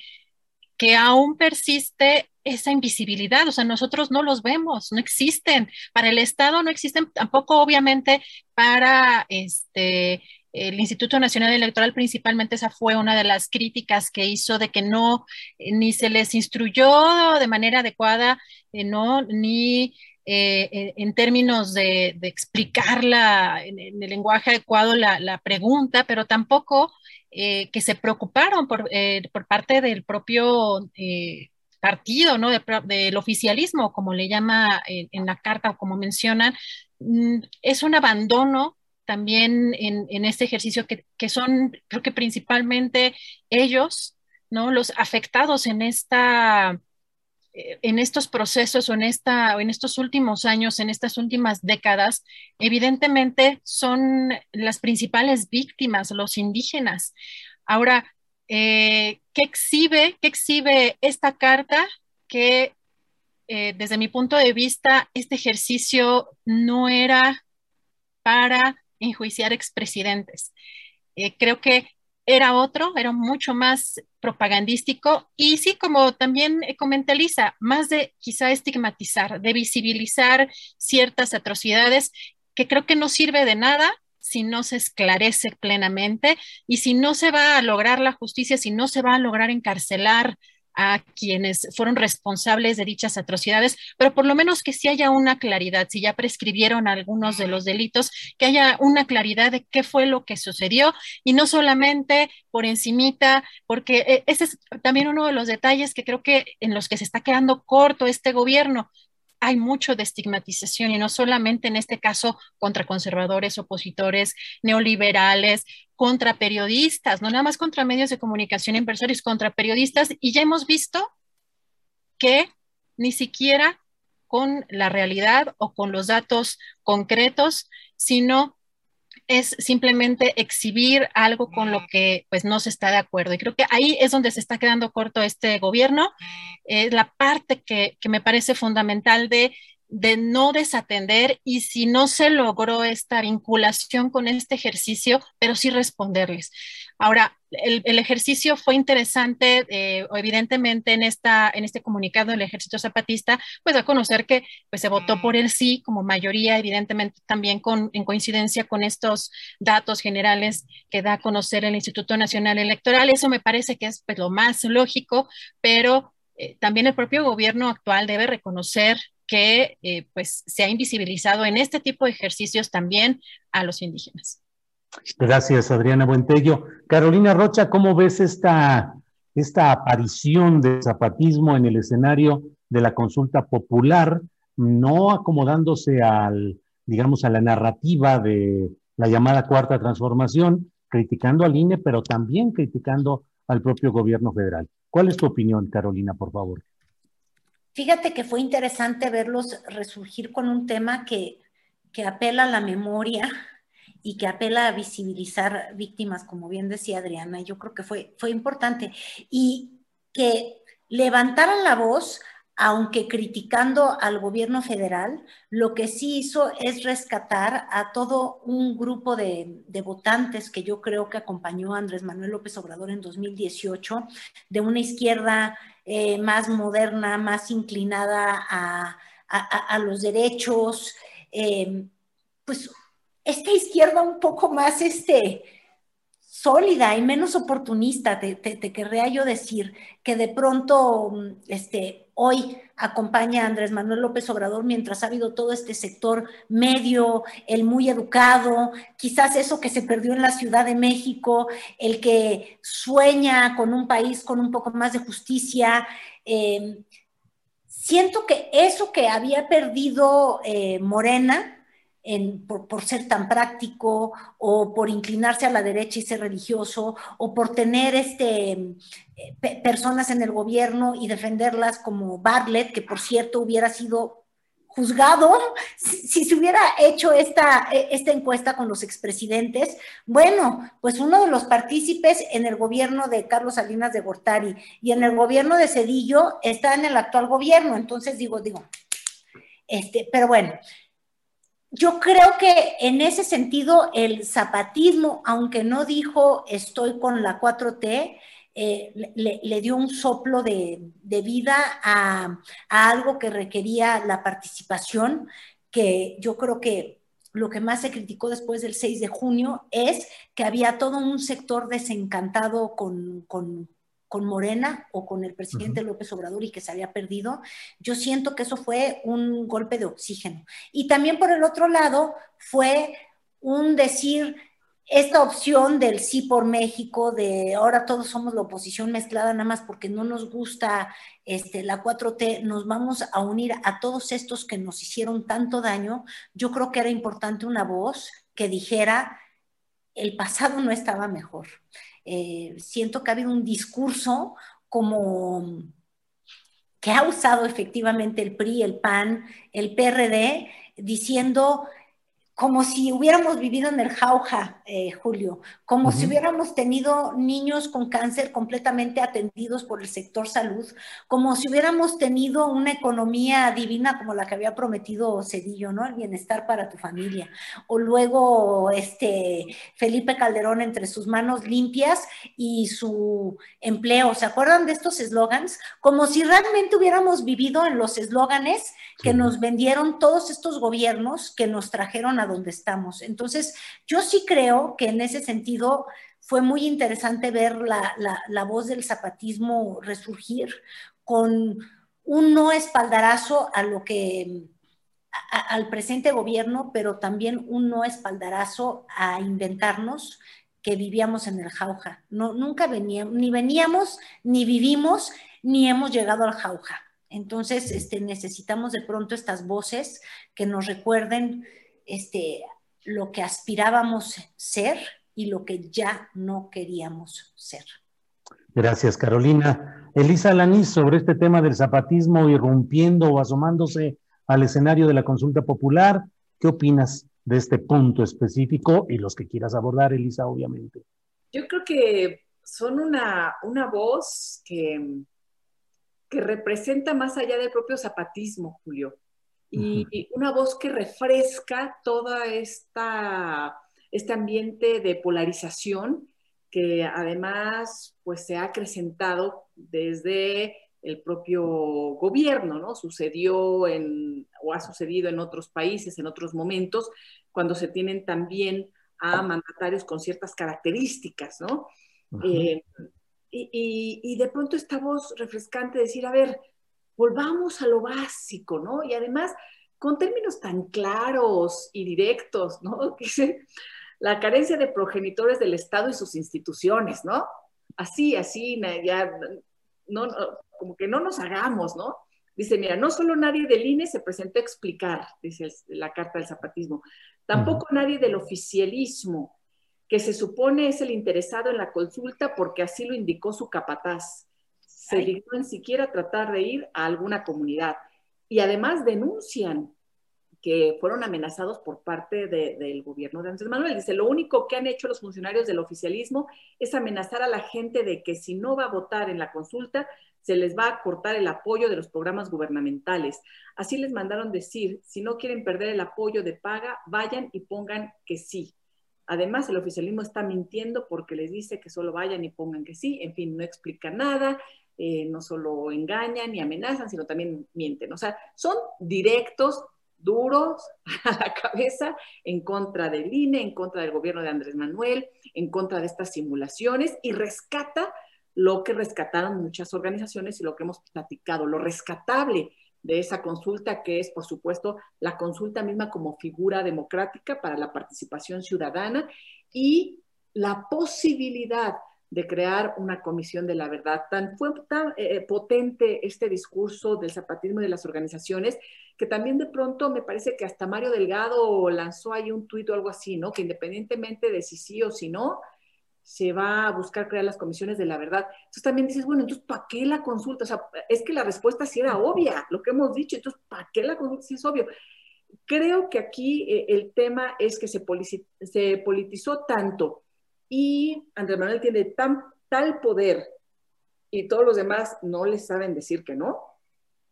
que aún persiste esa invisibilidad, o sea, nosotros no los vemos, no existen. Para el Estado no existen tampoco, obviamente, para este el Instituto Nacional Electoral, principalmente esa fue una de las críticas que hizo de que no, eh, ni se les instruyó de manera adecuada, eh, no, ni eh, en términos de, explicarla en, el lenguaje adecuado la, pregunta, pero tampoco eh, que se preocuparon por, eh, por parte del propio partido, ¿no? De, del oficialismo, como le llama en, la carta, como mencionan, mm, es un abandono también en, en este ejercicio que, que, son, creo que principalmente ellos, ¿no? Los afectados en esta en estos procesos en, esta, en estos últimos años, en estas últimas décadas, evidentemente son las principales víctimas, los indígenas. Ahora, eh, ¿qué, exhibe, ¿qué exhibe esta carta? Que eh, desde mi punto de vista, este ejercicio no era para enjuiciar expresidentes. Eh, creo que era otro, era mucho más propagandístico y sí, como también comenta Lisa, más de quizá estigmatizar, de visibilizar ciertas atrocidades que creo que no sirve de nada si no se esclarece plenamente y si no se va a lograr la justicia, si no se va a lograr encarcelar a quienes fueron responsables de dichas atrocidades, pero por lo menos que sí haya una claridad, si ya prescribieron algunos de los delitos, que haya una claridad de qué fue lo que sucedió y no solamente por encimita, porque eh, ese es también uno de los detalles que creo que en los que se está quedando corto este gobierno, hay mucho de estigmatización y no solamente en este caso contra conservadores, opositores, neoliberales, contra periodistas, no nada más contra medios de comunicación empresarios, contra periodistas. Y ya hemos visto que ni siquiera con la realidad o con los datos concretos, sino es simplemente exhibir algo con lo que pues no se está de acuerdo. Y creo que ahí es donde se está quedando corto este gobierno. Es la parte que, que me parece fundamental de de no desatender y si no se logró esta vinculación con este ejercicio, pero sí responderles. Ahora, el, ejercicio fue interesante, eh, evidentemente en, esta, en este comunicado del Ejército Zapatista, pues a conocer que pues, se votó por el sí como mayoría, evidentemente también con, en coincidencia con estos datos generales que da a conocer el Instituto Nacional Electoral. Eso me parece que es pues, lo más lógico, pero eh, también el propio gobierno actual debe reconocer que eh, pues se ha invisibilizado en este tipo de ejercicios también a los indígenas.
Gracias, Adriana Buentello. Carolina Rocha, ¿cómo ves esta, esta aparición del zapatismo en el escenario de la consulta popular, no acomodándose al, digamos, a la narrativa de la llamada cuarta transformación, criticando al INE, pero también criticando al propio gobierno federal? ¿Cuál es tu opinión, Carolina, por favor?
Fíjate que fue interesante verlos resurgir con un tema que, que apela a la memoria y que apela a visibilizar víctimas, como bien decía Adriana. Yo creo que fue, fue importante. Y que levantaran la voz, aunque criticando al gobierno federal, lo que sí hizo es rescatar a todo un grupo de, de, votantes que yo creo que acompañó a Andrés Manuel López Obrador en 2018, de una izquierda eh, más moderna, más inclinada a, los derechos, eh, pues esta izquierda un poco más este, sólida y menos oportunista, te, te, te, querría yo decir, que de pronto este, hoy acompaña a Andrés Manuel López Obrador mientras ha habido todo este sector medio, el muy educado, quizás eso que se perdió en la Ciudad de México, el que sueña con un país con un poco más de justicia. Eh, siento que eso que había perdido eh, Morena, por, ser tan práctico o por inclinarse a la derecha y ser religioso o por tener este, eh, personas en el gobierno y defenderlas como Bartlett, que por cierto hubiera sido juzgado si, se hubiera hecho esta, e, esta encuesta con los expresidentes. Bueno, pues uno de los partícipes en el gobierno de Carlos Salinas de Gortari y en el gobierno de Cedillo está en el actual gobierno. Entonces digo, digo, este, pero bueno, yo creo que en ese sentido el zapatismo, aunque no dijo estoy con la 4T, eh, le, dio un soplo de, vida a, algo que requería la participación, que yo creo que lo que más se criticó después del 6 de junio es que había todo un sector desencantado con, con Morena o con el presidente López Obrador y que se había perdido, yo siento que eso fue un golpe de oxígeno. Y también por el otro lado fue un decir, esta opción del sí por México, de ahora todos somos la oposición mezclada nada más porque no nos gusta este, la 4T, nos vamos a unir a todos estos que nos hicieron tanto daño, yo creo que era importante una voz que dijera, el pasado no estaba mejor. Eh, siento que ha habido un discurso como que ha usado efectivamente el PRI, el PAN, el PRD, diciendo como si hubiéramos vivido en el jauja, eh, Julio, como si hubiéramos tenido niños con cáncer completamente atendidos por el sector salud, como si hubiéramos tenido una economía divina como la que había prometido Cedillo, ¿no? El bienestar para tu familia. O luego, este, Felipe Calderón entre sus manos limpias y su empleo. ¿Se acuerdan de estos eslogans? Como si realmente hubiéramos vivido en los eslóganes que nos vendieron todos estos gobiernos que nos trajeron a donde estamos. Entonces, yo sí creo que en ese sentido fue muy interesante ver la, voz del zapatismo resurgir con un no espaldarazo a lo que al presente gobierno, pero también un no espaldarazo a inventarnos que vivíamos en el jauja. No, nunca veníamos, ni veníamos, ni vivimos, ni hemos llegado al jauja. Entonces, este, necesitamos de pronto estas voces que nos recuerden este, lo que aspirábamos ser y lo que ya no queríamos ser.
Gracias, Carolina. Elisa Lanís, sobre este tema del zapatismo irrumpiendo o asomándose al escenario de la consulta popular, ¿qué opinas de este punto específico y los que quieras abordar, Elisa, obviamente?
Yo creo que son una, una voz que, que representa más allá del propio zapatismo, Julio, y una voz que refresca toda esta este ambiente de polarización que además pues se ha acrecentado desde el propio gobierno, ¿no? Sucedió en, o ha sucedido en otros países, en otros momentos, cuando se tienen también a mandatarios con ciertas características, ¿no? Y, de pronto esta voz refrescante de decir, a ver, volvamos a lo básico, ¿no? Y además con términos tan claros y directos, ¿no? Dice, la carencia de progenitores del Estado y sus instituciones, ¿no? Así, así, ya, no, como que no nos hagamos, ¿no? Dice, mira, no solo nadie del INE se presentó a explicar, dice la carta del zapatismo, tampoco nadie del oficialismo, que se supone es el interesado en la consulta porque así lo indicó su capataz. Se dignó en siquiera tratar de ir a alguna comunidad. Y además denuncian que fueron amenazados por parte del gobierno de Andrés Manuel. Dice, lo único que han hecho los funcionarios del oficialismo es amenazar a la gente de que si no va a votar en la consulta, se les va a cortar el apoyo de los programas gubernamentales. Así les mandaron decir, si no quieren perder el apoyo de paga, vayan y pongan que sí. Además, el oficialismo está mintiendo porque les dice que solo vayan y pongan que sí, en fin, no explica nada, eh, no solo engañan y amenazan, sino también mienten. O sea, son directos, duros a la cabeza en contra del INE, en contra del gobierno de Andrés Manuel, en contra de estas simulaciones y rescata lo que rescataron muchas organizaciones y lo que hemos platicado, lo rescatable, de esa consulta, que es, por supuesto, la consulta misma como figura democrática para la participación ciudadana y la posibilidad de crear una comisión de la verdad. Tan fue tan eh, potente este discurso del zapatismo y de las organizaciones que también de pronto me parece que hasta Mario Delgado lanzó ahí un tuit o algo así, ¿no? Que independientemente de si sí o si no, se va a buscar crear las comisiones de la verdad. Entonces también dices, bueno, entonces, ¿para qué la consulta? O sea, es que la respuesta sí era obvia, lo que hemos dicho, entonces, ¿para qué la consulta si es obvio? Creo que aquí eh, el tema es que se, se politizó tanto y Andrés Manuel tiene tan, tal poder y todos los demás no le saben decir que no,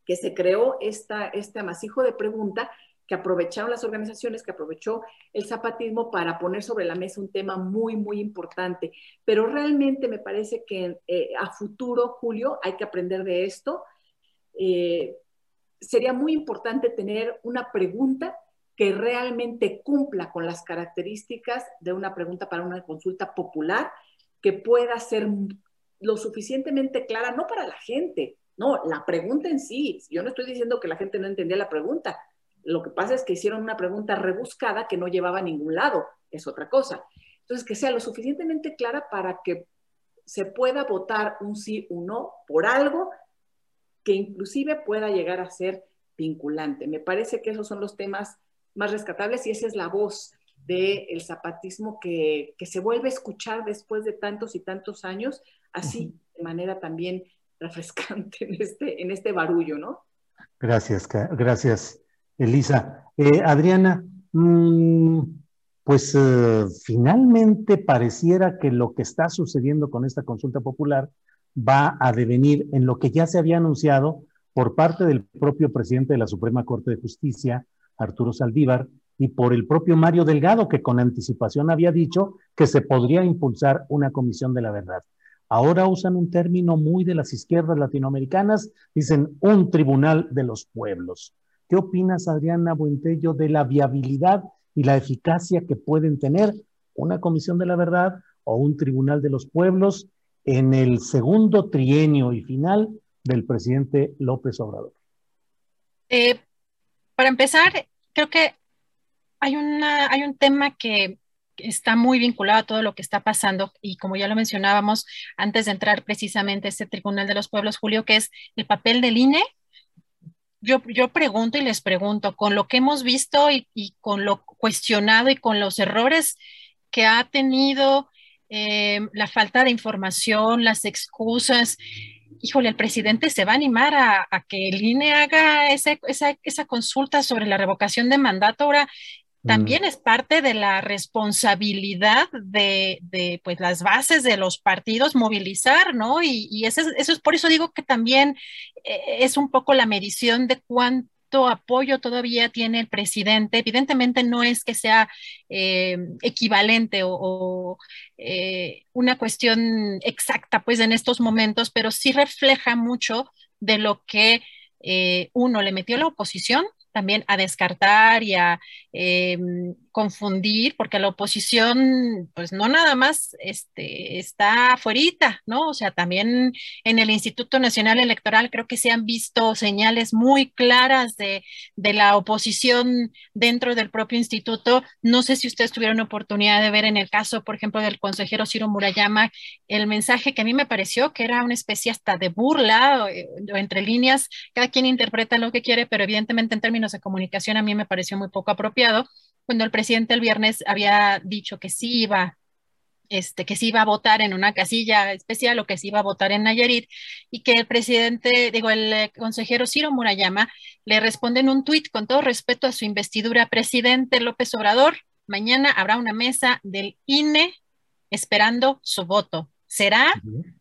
que se creó esta, este amasijo de pregunta que aprovecharon las organizaciones, que aprovechó el zapatismo para poner sobre la mesa un tema muy, muy importante. Pero realmente me parece que eh, a futuro, Julio, hay que aprender de esto. Eh, sería muy importante tener una pregunta que realmente cumpla con las características de una pregunta para una consulta popular, que pueda ser lo suficientemente clara, no para la gente, no, la pregunta en sí. Yo no estoy diciendo que la gente no entendía la pregunta. Lo que pasa es que hicieron una pregunta rebuscada que no llevaba a ningún lado, es otra cosa. Entonces, que sea lo suficientemente clara para que se pueda votar un sí o no por algo que inclusive pueda llegar a ser vinculante. Me parece que esos son los temas más rescatables y esa es la voz del zapatismo que, se vuelve a escuchar después de tantos y tantos años, así de manera también refrescante en este, en este barullo, ¿no?
Gracias, gracias, Elisa. Eh, Adriana, mm, pues eh, finalmente pareciera que lo que está sucediendo con esta consulta popular va a devenir en lo que ya se había anunciado por parte del propio presidente de la Suprema Corte de Justicia, Arturo Saldívar, y por el propio Mario Delgado, que con anticipación había dicho que se podría impulsar una comisión de la verdad. Ahora usan un término muy de las izquierdas latinoamericanas, dicen un tribunal de los pueblos. ¿Qué opinas, Adriana Buentello, de la viabilidad y la eficacia que pueden tener una comisión de la verdad o un tribunal de los pueblos en el segundo trienio y final del presidente López Obrador?
Eh, para empezar, creo que hay, una, hay un tema que está muy vinculado a todo lo que está pasando y como ya lo mencionábamos antes de entrar precisamente a este Tribunal de los Pueblos, Julio, que es el papel del INE. Yo, yo pregunto y les pregunto, con lo que hemos visto y, con lo cuestionado y con los errores que ha tenido, eh, la falta de información, las excusas, híjole, el presidente se va a animar a, que el INE haga esa, esa, consulta sobre la revocación de mandato. Ahora, también es parte de la responsabilidad de, de, pues, las bases de los partidos movilizar, ¿no? Y, y eso, es, eso, es, por eso digo que también eh, es un poco la medición de apoyo todavía tiene el presidente. Evidentemente no es que sea eh, equivalente o, eh, una cuestión exacta pues en estos momentos, pero sí refleja mucho de lo que eh, uno le metió a la oposición también a descartar y a em, confundir, porque la oposición, pues no nada más este, está afuera, ¿no? O sea, también en el Instituto Nacional Electoral creo que se han visto señales muy claras de, de la oposición dentro del propio instituto. No sé si ustedes tuvieron oportunidad de ver en el caso, por ejemplo, del consejero Ciro Murayama, el mensaje que a mí me pareció que era una especie hasta de burla, eh, o entre líneas, cada quien interpreta lo que quiere, pero evidentemente en términos de comunicación a mí me pareció muy poco apropiado cuando el presidente el viernes había dicho que sí iba este, que sí iba a votar en una casilla especial o que sí iba a votar en Nayarit y que el presidente, digo, el eh, consejero Ciro Murayama le responde en un tuit con todo respeto a su investidura, presidente López Obrador, mañana habrá una mesa del INE esperando su voto. Será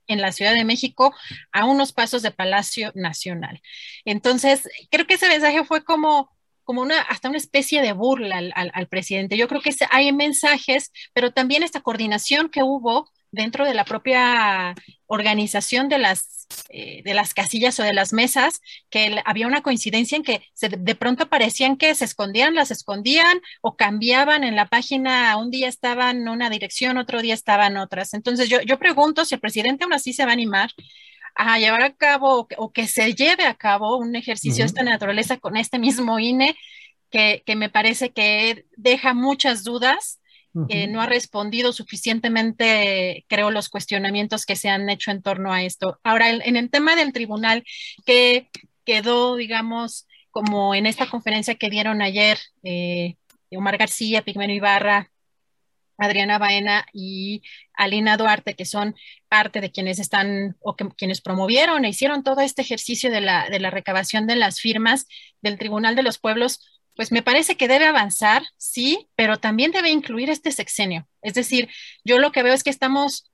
en la Ciudad de México a unos pasos de Palacio Nacional. Entonces, creo que ese mensaje fue como, como una, hasta una especie de burla al, presidente. Yo creo que hay mensajes, pero también esta coordinación que hubo dentro de la propia organización de las, eh, de las casillas o de las mesas, que había una coincidencia en que de pronto parecían que se escondían, las escondían o cambiaban en la página, un día estaban en una dirección, otro día estaban otras. Entonces yo, yo pregunto si el presidente aún así se va a animar a llevar a cabo o que, se lleve a cabo un ejercicio de esta naturaleza con este mismo INE, que, me parece que deja muchas dudas, que no ha respondido suficientemente, creo, los cuestionamientos que se han hecho en torno a esto. Ahora, en, el tema del tribunal, que quedó, digamos, como en esta conferencia que dieron ayer eh, Omar García, Pigmeno Ibarra, Adriana Baena y Alina Duarte, que son parte de quienes están o quienes promovieron e hicieron todo este ejercicio de la, de la recabación de las firmas del Tribunal de los Pueblos, pues me parece que debe avanzar, sí, pero también debe incluir este sexenio. Es decir, yo lo que veo es que estamos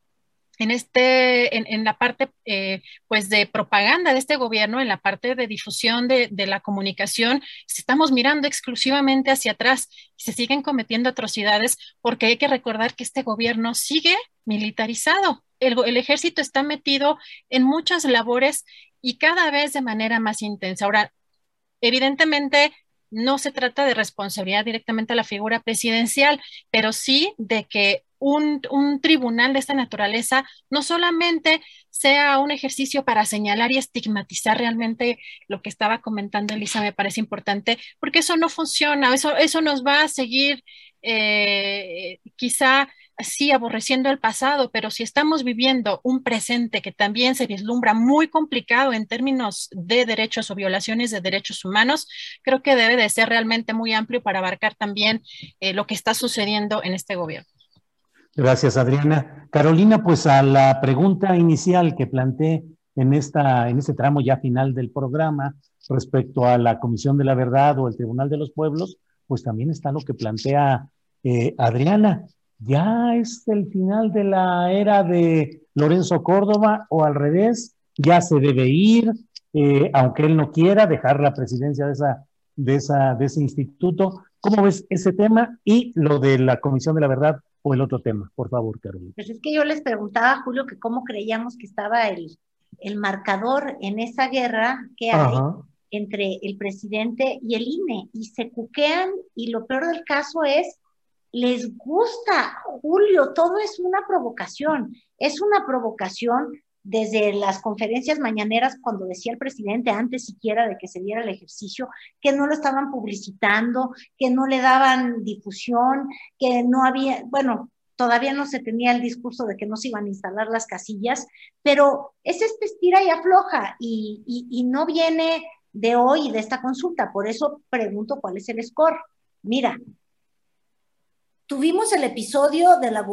en, este, en, la parte eh, pues de propaganda de este gobierno, en la parte de difusión de, la comunicación, estamos mirando exclusivamente hacia atrás y se siguen cometiendo atrocidades porque hay que recordar que este gobierno sigue militarizado. El, el ejército está metido en muchas labores y cada vez de manera más intensa. Ahora, evidentemente, no se trata de responsabilidad directamente a la figura presidencial, pero sí de que un, tribunal de esta naturaleza no solamente sea un ejercicio para señalar y estigmatizar realmente lo que estaba comentando Elisa, me parece importante, porque eso no funciona, eso, eso nos va a seguir eh, quizá sí aborreciendo el pasado, pero si estamos viviendo un presente que también se vislumbra muy complicado en términos de derechos o violaciones de derechos humanos, creo que debe de ser realmente muy amplio para abarcar también eh, lo que está sucediendo en este gobierno.
Gracias, Adriana. Carolina, pues a la pregunta inicial que planteé en, esta, en este tramo ya final del programa respecto a la Comisión de la Verdad o el Tribunal de los Pueblos, pues también está lo que plantea eh, Adriana. ¿Ya es el final de la era de Lorenzo Córdoba o al revés? ¿Ya se debe ir, eh, aunque él no quiera, dejar la presidencia de, esa, de, esa, de ese instituto? ¿Cómo ves ese tema y lo de la Comisión de la Verdad o el otro tema? Por favor, Carolina.
Pues es que yo les preguntaba, Julio, que cómo creíamos que estaba el, el marcador en esa guerra que hay entre el presidente y el INE, y se cuquean, y lo peor del caso es, les gusta, Julio, todo es una provocación, es una provocación desde las conferencias mañaneras cuando decía el presidente antes siquiera de que se diera el ejercicio, que no lo estaban publicitando, que no le daban difusión, que no había, bueno, todavía no se tenía el discurso de que no se iban a instalar las casillas, pero es este y afloja y, y no viene de hoy, de esta consulta. Por eso pregunto cuál es el score. Mira, Tuvimos el episodio de, la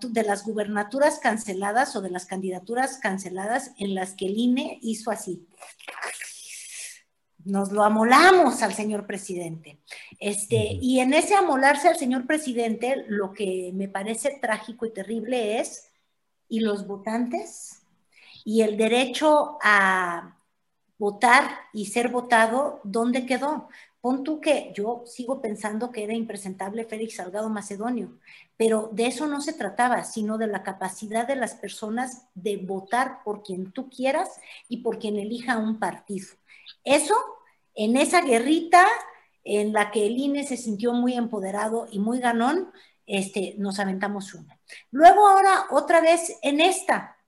de las gubernaturas canceladas o de las candidaturas canceladas en las que el INE hizo así. Nos lo amolamos al señor presidente. Este, y en ese amolarse al señor presidente, lo que me parece trágico y terrible es, ¿y los votantes? ¿Y el derecho a votar y ser votado, dónde quedó? Pon tú que yo sigo pensando que era impresentable Félix Salgado Macedonio, pero de eso no se trataba, sino de la capacidad de las personas de votar por quien tú quieras y por quien elija un partido. Eso, en esa guerrita en la que el INE se sintió muy empoderado y muy ganón, este, nos aventamos una. Luego ahora, otra vez en esta,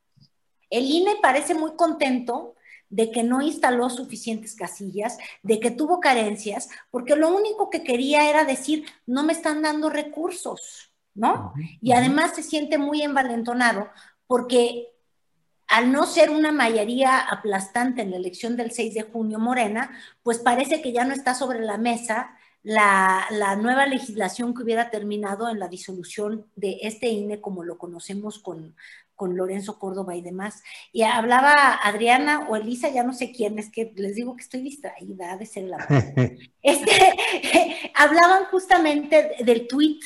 el INE parece muy contento de que no instaló suficientes casillas, de que tuvo carencias, porque lo único que quería era decir, no me están dando recursos, ¿no? Y además se siente muy envalentonado porque al no ser una mayoría aplastante en la elección del 6 de junio Morena, pues parece que ya no está sobre la mesa la, la, nueva legislación que hubiera terminado en la disolución de este INE como lo conocemos con, con Lorenzo Córdoba y demás. Y hablaba Adriana o Elisa, ya no sé quién, es que les digo que estoy distraída, de ser la este, hablaban justamente del tuit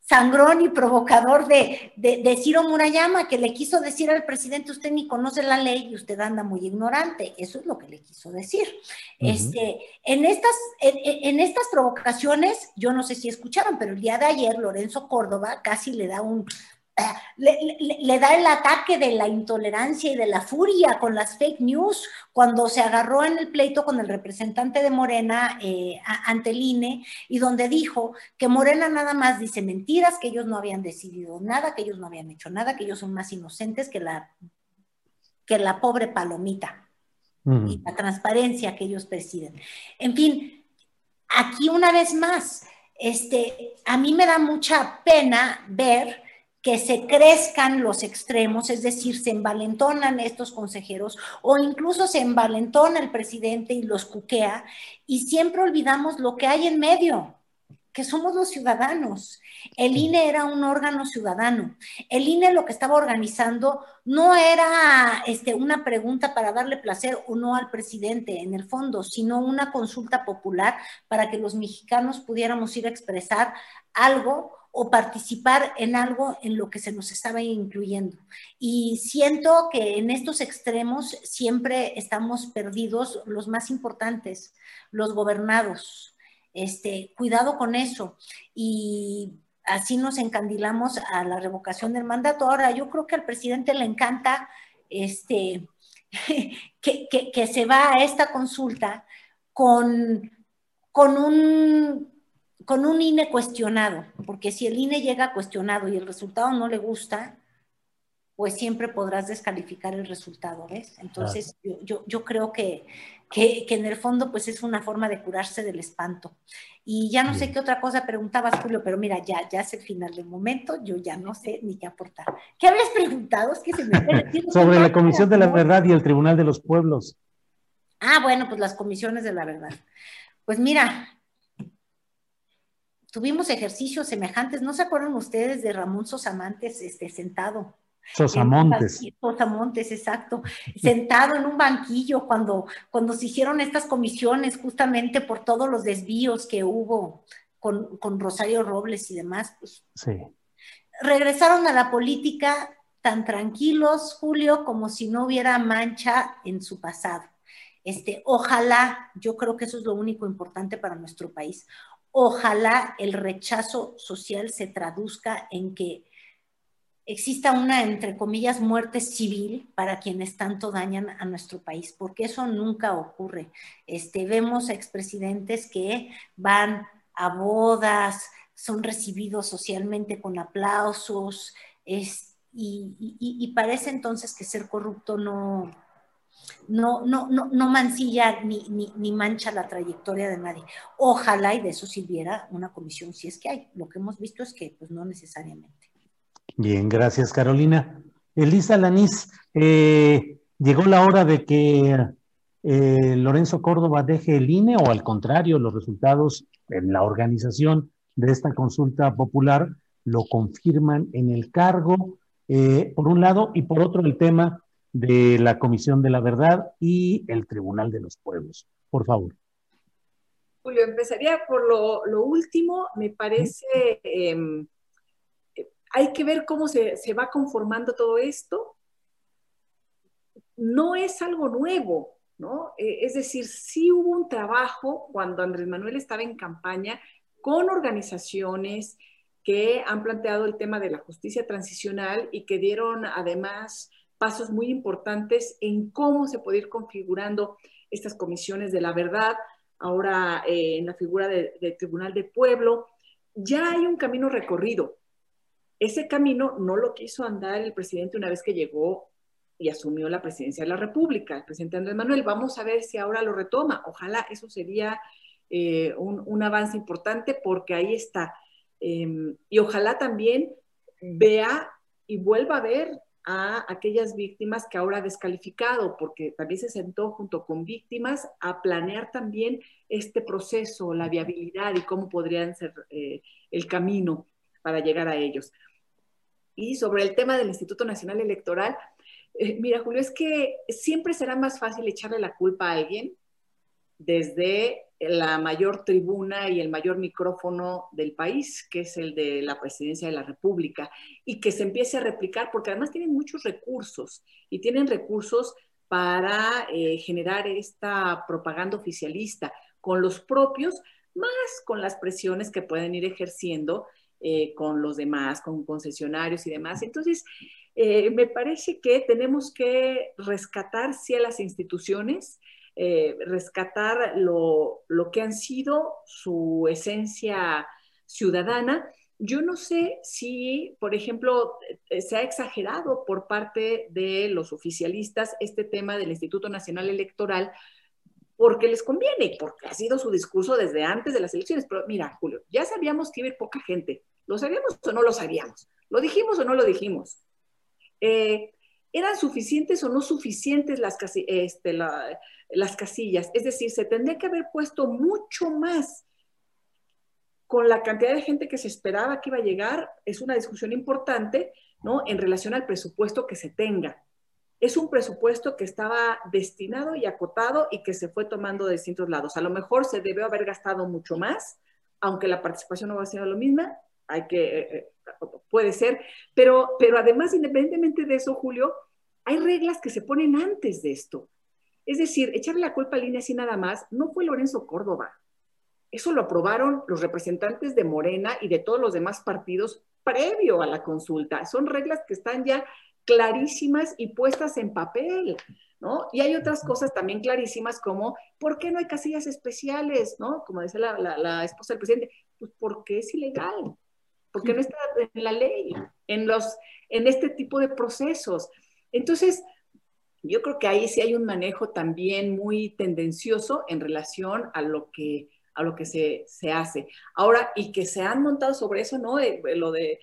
sangrón y provocador de, de, Ciro Murayama, que le quiso decir al presidente, usted ni conoce la ley y usted anda muy ignorante. Eso es lo que le quiso decir. este, en, estas, en, estas provocaciones, yo no sé si escucharon, pero el día de ayer Lorenzo Córdoba casi le da un, le, da el ataque de la intolerancia y de la furia con las fake news cuando se agarró en el pleito con el representante de Morena eh, ante el INE y donde dijo que Morena nada más dice mentiras, que ellos no habían decidido nada, que ellos no habían hecho nada, que ellos son más inocentes que la que la pobre palomita y la transparencia que ellos presiden. En fin, aquí una vez más, este, a mí me da mucha pena ver que se crezcan los extremos, es decir, se envalentonan estos consejeros o incluso se envalentona el presidente y los cuquea y siempre olvidamos lo que hay en medio que somos los ciudadanos. El INE era un órgano ciudadano. El INE lo que estaba organizando no era este, una pregunta para darle placer o no al presidente en el fondo, sino una consulta popular para que los mexicanos pudiéramos ir a expresar algo o participar en algo en lo que se nos estaba incluyendo. Y siento que en estos extremos siempre estamos perdidos los más importantes, los gobernados este, cuidado con eso. Y así nos encandilamos a la revocación del mandato. Ahora, yo creo que al presidente le encanta este, que, se va a esta consulta con, con, un, con un INE cuestionado, porque si el INE llega cuestionado y el resultado no le gusta, pues siempre podrás descalificar el resultado, ¿ves? Entonces, yo, yo, creo que, que, en el fondo, pues es una forma de curarse del espanto. Y ya no sé qué otra cosa preguntabas, Julio, pero mira, ya, ya es el final del momento, yo ya no sé ni qué aportar. ¿Qué habías preguntado? Es que se me...
Sobre la Comisión de la Verdad y el Tribunal de los Pueblos.
Ah, bueno, pues las comisiones de la verdad. Pues mira, tuvimos ejercicios semejantes, ¿no se acuerdan ustedes de Ramón Sosamantes este, sentado?
Sosamontes.
Sosamontes, exacto. Sentado en un banquillo cuando, cuando se hicieron estas comisiones justamente por todos los desvíos que hubo con, con Rosario Robles y demás. Pues,
sí.
Regresaron a la política tan tranquilos, Julio, como si no hubiera mancha en su pasado. Este, ojalá, yo creo que eso es lo único importante para nuestro país. Ojalá el rechazo social se traduzca en que exista una, entre comillas, muerte civil para quienes tanto dañan a nuestro país, porque eso nunca ocurre. Este, vemos a expresidentes que van a bodas, son recibidos socialmente con aplausos, y, parece entonces que ser corrupto no, no, no, no, mancilla ni, ni, mancha la trayectoria de nadie. Ojalá y de eso sirviera una comisión, si es que hay. Lo que hemos visto es que pues no necesariamente.
Bien, gracias Carolina. Elisa Lanís, eh, ¿llegó la hora de que eh, Lorenzo Córdoba deje el INE o al contrario, los resultados en la organización de esta consulta popular lo confirman en el cargo, eh, por un lado, y por otro el tema de la Comisión de la Verdad y el Tribunal de los Pueblos. Por favor.
Julio, empezaría por lo, último. Me parece em, hay que ver cómo se, va conformando todo esto. No es algo nuevo, ¿no? Eh, es decir, sí hubo un trabajo cuando Andrés Manuel estaba en campaña con organizaciones que han planteado el tema de la justicia transicional y que dieron además pasos muy importantes en cómo se puede ir configurando estas comisiones de la verdad, ahora eh, en la figura del de Tribunal de Pueblo. Ya hay un camino recorrido. Ese camino no lo quiso andar el presidente una vez que llegó y asumió la presidencia de la República, el presidente Andrés Manuel. Vamos a ver si ahora lo retoma. Ojalá eso sería eh, un, avance importante porque ahí está. Em, y ojalá también vea y vuelva a ver a aquellas víctimas que ahora ha descalificado, porque también se sentó junto con víctimas a planear también este proceso, la viabilidad y cómo podrían ser eh, el camino para llegar a ellos. Y sobre el tema del Instituto Nacional Electoral, eh, mira, Julio, es que siempre será más fácil echarle la culpa a alguien desde la mayor tribuna y el mayor micrófono del país, que es el de la presidencia de la República, y que se empiece a replicar, porque además tienen muchos recursos y tienen recursos para eh, generar esta propaganda oficialista con los propios, más con las presiones que pueden ir ejerciendo eh, con los demás, con concesionarios y demás. Entonces, eh, me parece que tenemos que rescatar, sí, a las instituciones, eh, rescatar lo, lo, que han sido su esencia ciudadana yo no sé si, por ejemplo, eh, se ha exagerado por parte de los oficialistas este tema del Instituto Nacional Electoral porque les conviene, porque ha sido su discurso desde antes de las elecciones. Pero mira, Julio, ya sabíamos que iba a ir poca gente. ¿Lo sabíamos o no lo sabíamos? ¿Lo dijimos o no lo dijimos? Eh, ¿Eran suficientes o no suficientes las, este, las casillas? Es decir, se tendría que haber puesto mucho más con la cantidad de gente que se esperaba que iba a llegar, es una discusión importante, ¿no? En relación al presupuesto que se tenga. Es un presupuesto que estaba destinado y acotado y que se fue tomando de distintos lados. A lo mejor se debió haber gastado mucho más, aunque la participación no va a ser lo misma, hay que, eh, eh, puede ser, pero, pero además, independientemente de eso, Julio, hay reglas que se ponen antes de esto. Es decir, echarle la culpa a línea así nada más, no fue Lorenzo Córdoba, eso lo aprobaron los representantes de Morena y de todos los demás partidos previo a la consulta. Son reglas que están ya clarísimas y puestas en papel, ¿no? Y hay otras cosas también clarísimas como, ¿por qué no hay casillas especiales, ¿no? Como decía la, esposa del presidente, pues porque es ilegal, porque no está en la ley, en, los, en este tipo de procesos. Entonces, yo creo que ahí sí hay un manejo también muy tendencioso en relación a lo que a lo que se, hace. Ahora, y que se han montado sobre eso, ¿no? Eh, eh, lo de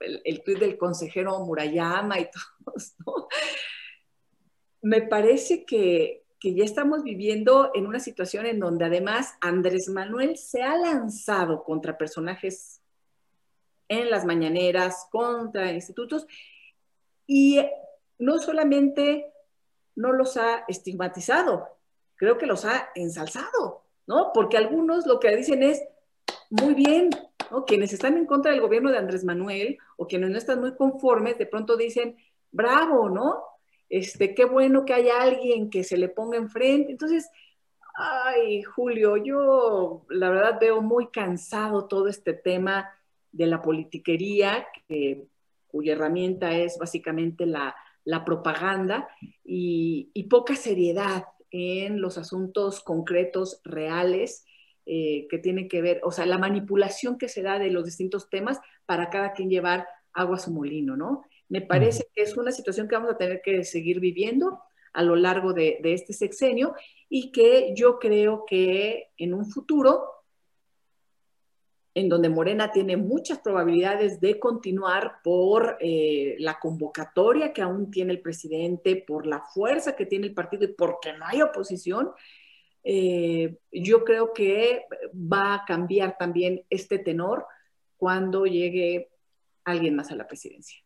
el, tuit del consejero Murayama y todo ¿no? Me parece que, que ya estamos viviendo en una situación en donde además Andrés Manuel se ha lanzado contra personajes en las mañaneras, contra institutos, y no solamente no los ha estigmatizado, creo que los ha ensalzado. ¿no? Porque algunos lo que dicen es, muy bien, ¿no? Quienes están en contra del gobierno de Andrés Manuel o quienes no están muy conformes, de pronto dicen, bravo, ¿no? Este, qué bueno que haya alguien que se le ponga enfrente. Entonces, ay, Julio, yo la verdad veo muy cansado todo este tema de la politiquería, cuya herramienta es básicamente la, propaganda y, y poca seriedad en los asuntos concretos, reales, eh, que tienen que ver, o sea, la manipulación que se da de los distintos temas para cada quien llevar agua a su molino, ¿no? Me parece que es una situación que vamos a tener que seguir viviendo a lo largo de este sexenio y que yo creo que en un futuro en donde Morena tiene muchas probabilidades de continuar por eh, la convocatoria que aún tiene el presidente, por la fuerza que tiene el partido y porque no hay oposición, eh, yo creo que va a cambiar también este tenor cuando llegue alguien más a la presidencia.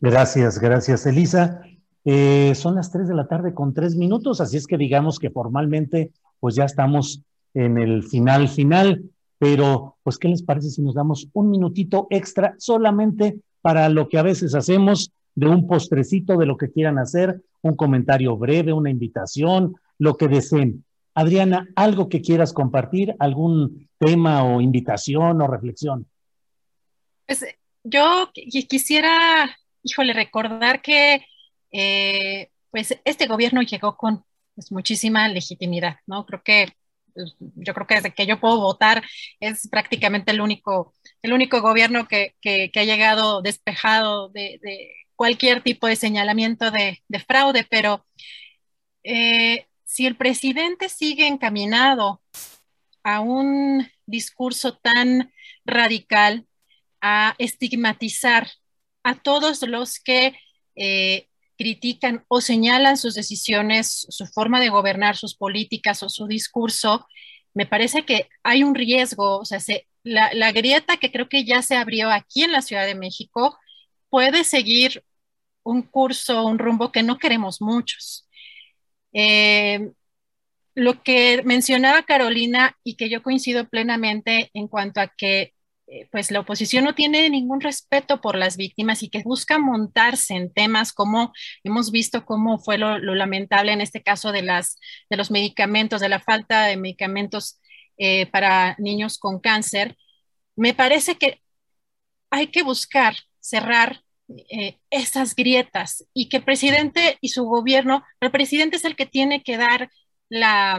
Gracias, gracias, Elisa. Eh, son las 3 de la tarde con tres minutos, así es que digamos que formalmente pues ya estamos en el final final pero pues, ¿qué les parece si nos damos un minutito extra solamente para lo que a veces hacemos de un postrecito de lo que quieran hacer, un comentario breve, una invitación, lo que deseen? Adriana, ¿algo que quieras compartir? ¿Algún tema o invitación o reflexión?
Pues yo quisiera, híjole, recordar que eh, pues este gobierno llegó con pues, muchísima legitimidad, ¿no? Creo que yo creo que desde que yo puedo votar es prácticamente el único, el único gobierno que, ha llegado despejado de, cualquier tipo de señalamiento de, fraude, pero eh, si el presidente sigue encaminado a un discurso tan radical, a estigmatizar a todos los que eh, critican o señalan sus decisiones, su forma de gobernar, sus políticas o su discurso, me parece que hay un riesgo, o sea, la, grieta que creo que ya se abrió aquí en la Ciudad de México puede seguir un curso, un rumbo que no queremos muchos. Eh, lo que mencionaba Carolina y que yo coincido plenamente en cuanto a que pues la oposición no tiene ningún respeto por las víctimas y que busca montarse en temas como hemos visto cómo fue lo, lamentable en este caso de, las, de los medicamentos, de la falta de medicamentos eh, para niños con cáncer. Me parece que hay que buscar cerrar eh, esas grietas y que el presidente y su gobierno, el presidente es el que tiene que dar la,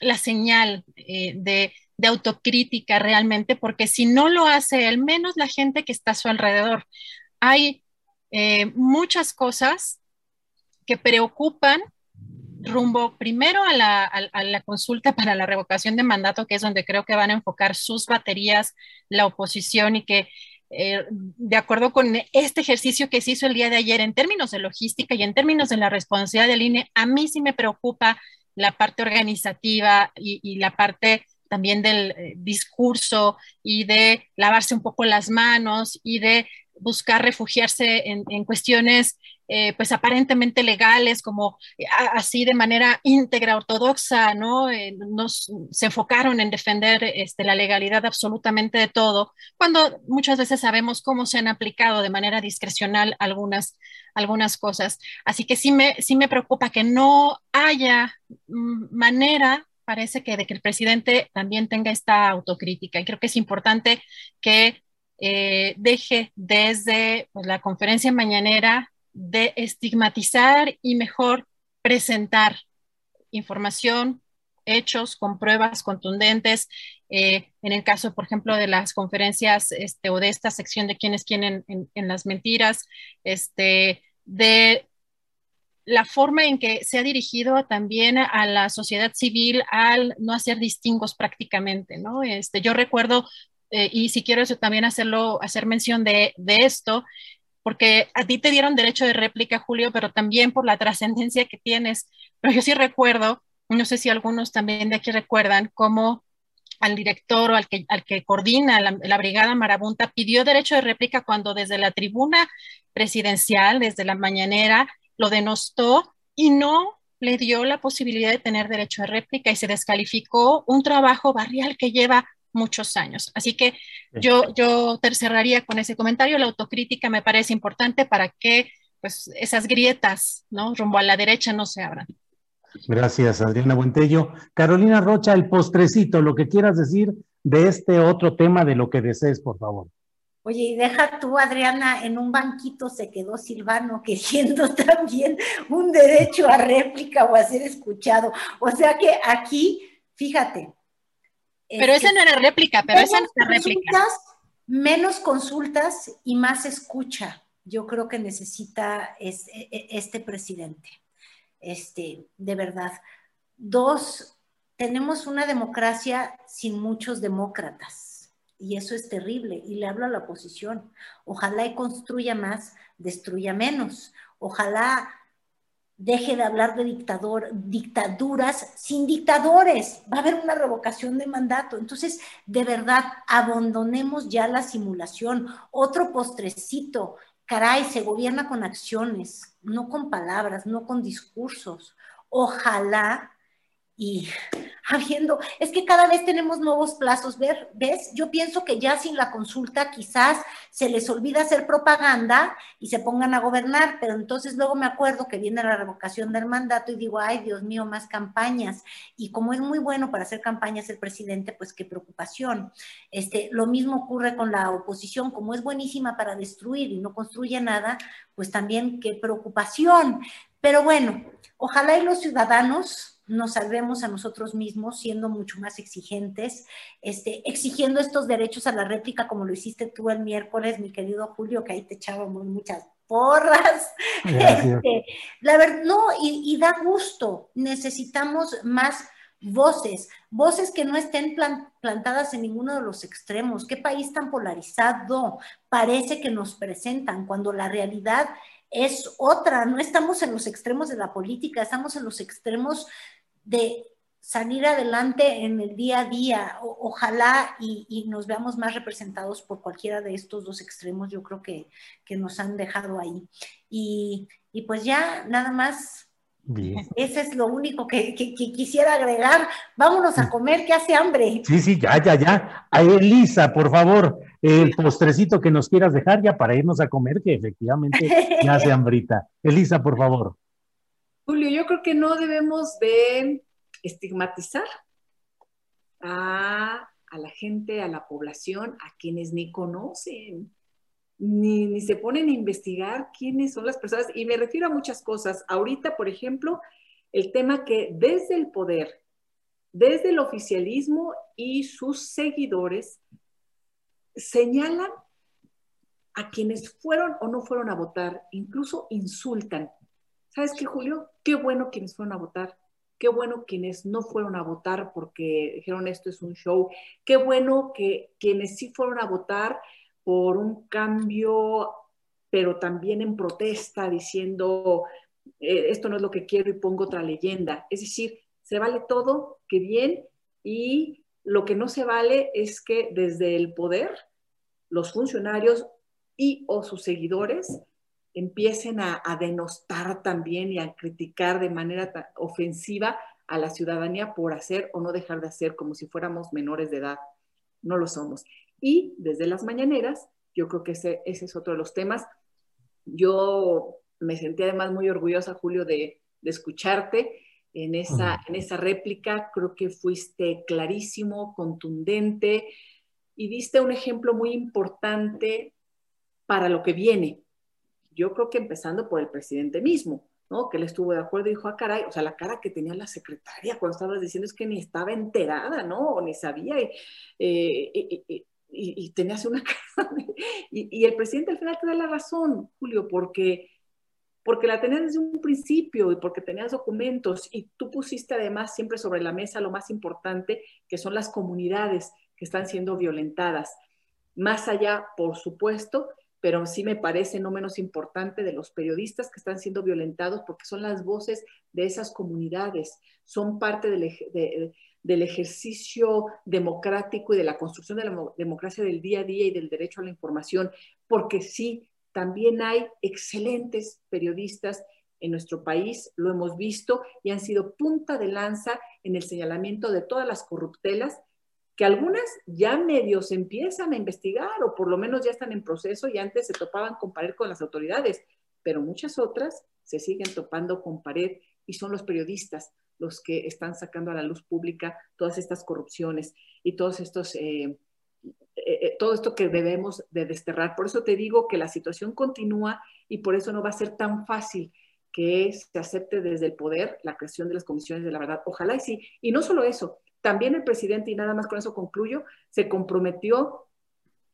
la señal eh, de, autocrítica realmente, porque si no lo hace al menos la gente que está a su alrededor. Hay eh, muchas cosas que preocupan rumbo primero a la, a la, consulta para la revocación de mandato, que es donde creo que van a enfocar sus baterías la oposición y que eh, de acuerdo con este ejercicio que se hizo el día de ayer en términos de logística y en términos de la responsabilidad del INE, a mí sí me preocupa la parte organizativa y, la parte también del eh, discurso y de lavarse un poco las manos y de buscar refugiarse en, en cuestiones eh, pues aparentemente legales, como eh, así de manera íntegra, ortodoxa, ¿no? Eh, se enfocaron en defender este, la legalidad absolutamente de todo, cuando muchas veces sabemos cómo se han aplicado de manera discrecional algunas, algunas cosas. Así que sí me, sí me preocupa que no haya mm, manera parece que de que el presidente también tenga esta autocrítica. Y creo que es importante que deje desde pues, la conferencia mañanera de estigmatizar y mejor presentar información, hechos con pruebas contundentes. Eh, en el caso, por ejemplo, de las conferencias este, o de esta sección de quiénes quieren en, las mentiras, este, de la forma en que se ha dirigido también a la sociedad civil al no hacer distingos prácticamente, ¿no? Este, yo recuerdo, eh, y si quiero también hacerlo, hacer mención de, de esto, porque a ti te dieron derecho de réplica, Julio, pero también por la trascendencia que tienes. Pero yo sí recuerdo, no sé si algunos también de aquí recuerdan, cómo al director o al que, al que coordina la, Brigada Marabunta pidió derecho de réplica cuando desde la tribuna presidencial, desde la mañanera, lo denostó y no le dio la posibilidad de tener derecho de réplica y se descalificó un trabajo barrial que lleva muchos años. Así que yo, yo cerraría con ese comentario. La autocrítica me parece importante para que pues, esas grietas ¿no? rumbo a la derecha no se abran.
Gracias, Adriana Buentello. Carolina Rocha, el postrecito, lo que quieras decir de este otro tema, de lo que desees, por favor.
Oye, y deja tú, Adriana, en un banquito se quedó Silvano queriendo también un derecho a réplica o a ser escuchado. O sea que aquí, fíjate,
pero esa no era réplica, pero esa no era réplica.
Menos consultas y más escucha. Yo creo que necesita e, e, este presidente. Este, de verdad. Dos, tenemos una democracia sin muchos demócratas. Y eso es terrible. Y le hablo a la oposición. Ojalá y construya más, destruya menos. Ojalá deje de hablar de dictador, dictaduras sin dictadores. Va a haber una revocación de mandato. Entonces, de verdad, abandonemos ya la simulación. Otro postrecito. Caray, se gobierna con acciones, no con palabras, no con discursos. Ojalá y habiendo, es que cada vez tenemos nuevos plazos, ver, ¿ves? Yo pienso que ya sin la consulta quizás se les olvida hacer propaganda y se pongan a gobernar, pero entonces luego me acuerdo que viene la revocación del mandato y digo, ay, Dios mío, más campañas. Y como es muy bueno para hacer campañas el presidente, pues qué preocupación. Este, lo mismo ocurre con la oposición, como es buenísima para destruir y no construye nada, pues también qué preocupación. Pero bueno, ojalá y los ciudadanos nos salvemos a nosotros mismos siendo mucho más exigentes, este, exigiendo estos derechos a la réplica como lo hiciste tú el miércoles, mi querido Julio, que ahí te echábamos muchas porras. Este, la verdad, no, y, da gusto, necesitamos más voces, voces que no estén plantadas en ninguno de los extremos. Qué país tan polarizado parece que nos presentan cuando la realidad es otra, no estamos en los extremos de la política, estamos en los extremos de salir adelante en el día a día. ojalá y, nos veamos más representados por cualquiera de estos dos extremos, yo creo que, nos han dejado ahí. Y, pues ya nada más. Bien. Ese es lo único que, quisiera agregar. Vámonos a comer, que hace hambre.
Sí, sí, ya, ya, ya. A Elisa, por favor, el postrecito que nos quieras dejar ya para irnos a comer, que efectivamente ya hace hambrita. Elisa, por favor.
Julio, yo creo que no debemos de estigmatizar a, la gente, a la población, a quienes ni conocen, ni, ni, se ponen a investigar quiénes son las personas. Y me refiero a muchas cosas. Ahorita, por ejemplo, el tema que desde el poder desde el oficialismo y sus seguidores señalan a quienes fueron o no fueron a votar, incluso insultan. ¿Sabes qué, Julio? Qué bueno quienes fueron a votar, qué bueno quienes no fueron a votar porque dijeron esto es un show, qué bueno que quienes sí fueron a votar por un cambio, pero también en protesta, diciendo eh, esto no es lo que quiero y pongo otra leyenda. Es decir, se vale todo, qué bien, y lo que no se vale es que desde el poder los funcionarios y o sus seguidores empiecen a, denostar también y a criticar de manera ofensiva a la ciudadanía por hacer o no dejar de hacer como si fuéramos menores de edad. No lo somos. Y desde las mañaneras, yo creo que ese, ese es otro de los temas. Yo me sentí además muy orgullosa, Julio, de, de escucharte en esa, en esa réplica. Creo que fuiste clarísimo, contundente y diste un ejemplo muy importante para lo que viene. Yo creo que empezando por el presidente mismo, ¿no? Que él estuvo de acuerdo y dijo, ah, caray, o sea, la cara que tenía la secretaria cuando estabas diciendo es que ni estaba enterada, ¿no? O ni sabía. Y, eh, y, tenías una cara. y, el presidente al final te da la razón, Julio, porque porque la tenías desde un principio y porque tenías documentos y tú pusiste además siempre sobre la mesa lo más importante, que son las comunidades que están siendo violentadas. Más allá, por supuesto, pero sí me parece no menos importante de los periodistas que están siendo violentados porque son las voces de esas comunidades, son parte del, del ejercicio democrático y de la construcción de la democracia del día a día y del derecho a la información, porque sí, también hay excelentes periodistas en nuestro país, lo hemos visto, y han sido punta de lanza en el señalamiento de todas las corruptelas que algunas ya medios empiezan a investigar o por lo menos ya están en proceso y antes se topaban con pared con las autoridades, pero muchas otras se siguen topando con pared y son los periodistas los que están sacando a la luz pública todas estas corrupciones y todos estos, eh, eh, eh, todo esto que debemos de desterrar. Por eso te digo que la situación continúa y por eso no va a ser tan fácil que se acepte desde el poder la creación de las comisiones de la verdad. Ojalá y sí. Y no solo eso, también el presidente, y nada más con eso concluyo, se comprometió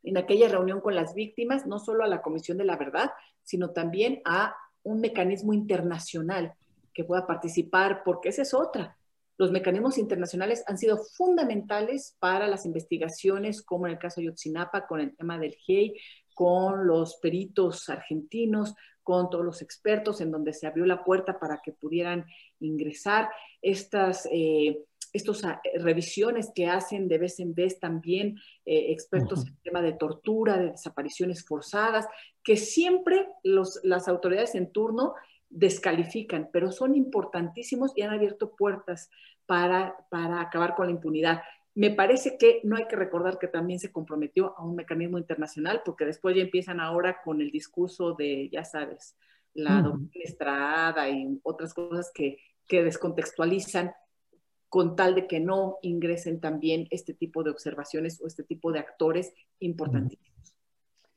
en aquella reunión con las víctimas, no solo a la Comisión de la Verdad, sino también a un mecanismo internacional que pueda participar, porque esa es otra. Los mecanismos internacionales han sido fundamentales para las investigaciones, como en el caso de Yotzinapa, con el tema del GEI, con los peritos argentinos, con todos los expertos, en donde se abrió la puerta para que pudieran ingresar. Estas eh, estas ah, revisiones que hacen de vez en vez también eh, expertos en el tema de tortura, de desapariciones forzadas, que siempre las autoridades en turno descalifican, pero son importantísimos y han abierto puertas para, para acabar con la impunidad. Me parece que no hay que recordar que también se comprometió a un mecanismo internacional, porque después ya empiezan ahora con el discurso de, ya sabes, la doctrina Estrada y otras cosas que, que descontextualizan con tal de que no ingresen también este tipo de observaciones o este tipo de actores importantísimos.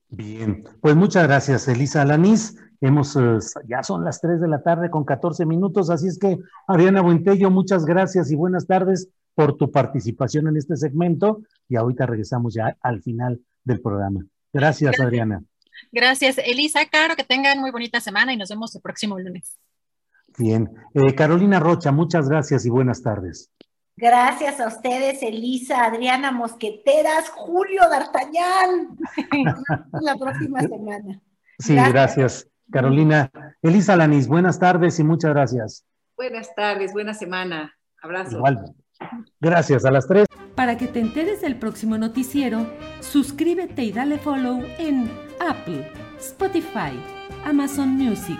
Bien, pues muchas gracias, Elisa Alanís. Hemos, eh, ya son las 3 de la tarde con 14 minutos, así es que, Adriana Buentello, muchas gracias y buenas tardes por tu participación en este segmento y ahorita regresamos ya al final del programa. Gracias, Adriana.
Gracias, Elisa. Claro, que tengan muy bonita semana y nos vemos el próximo lunes.
Bien. Eh, Carolina Rocha, muchas gracias y buenas tardes.
Gracias a ustedes, Elisa, Adriana Mosqueteras, Julio D'Artagnan. La próxima semana.
Sí, gracias. Carolina. Elisa Lanis, buenas tardes y muchas gracias.
Buenas tardes, buena semana. Abrazo.
Igual. Gracias, a las tres.
Para que te enteres del próximo noticiero, suscríbete y dale follow en Apple, Spotify, Amazon Music.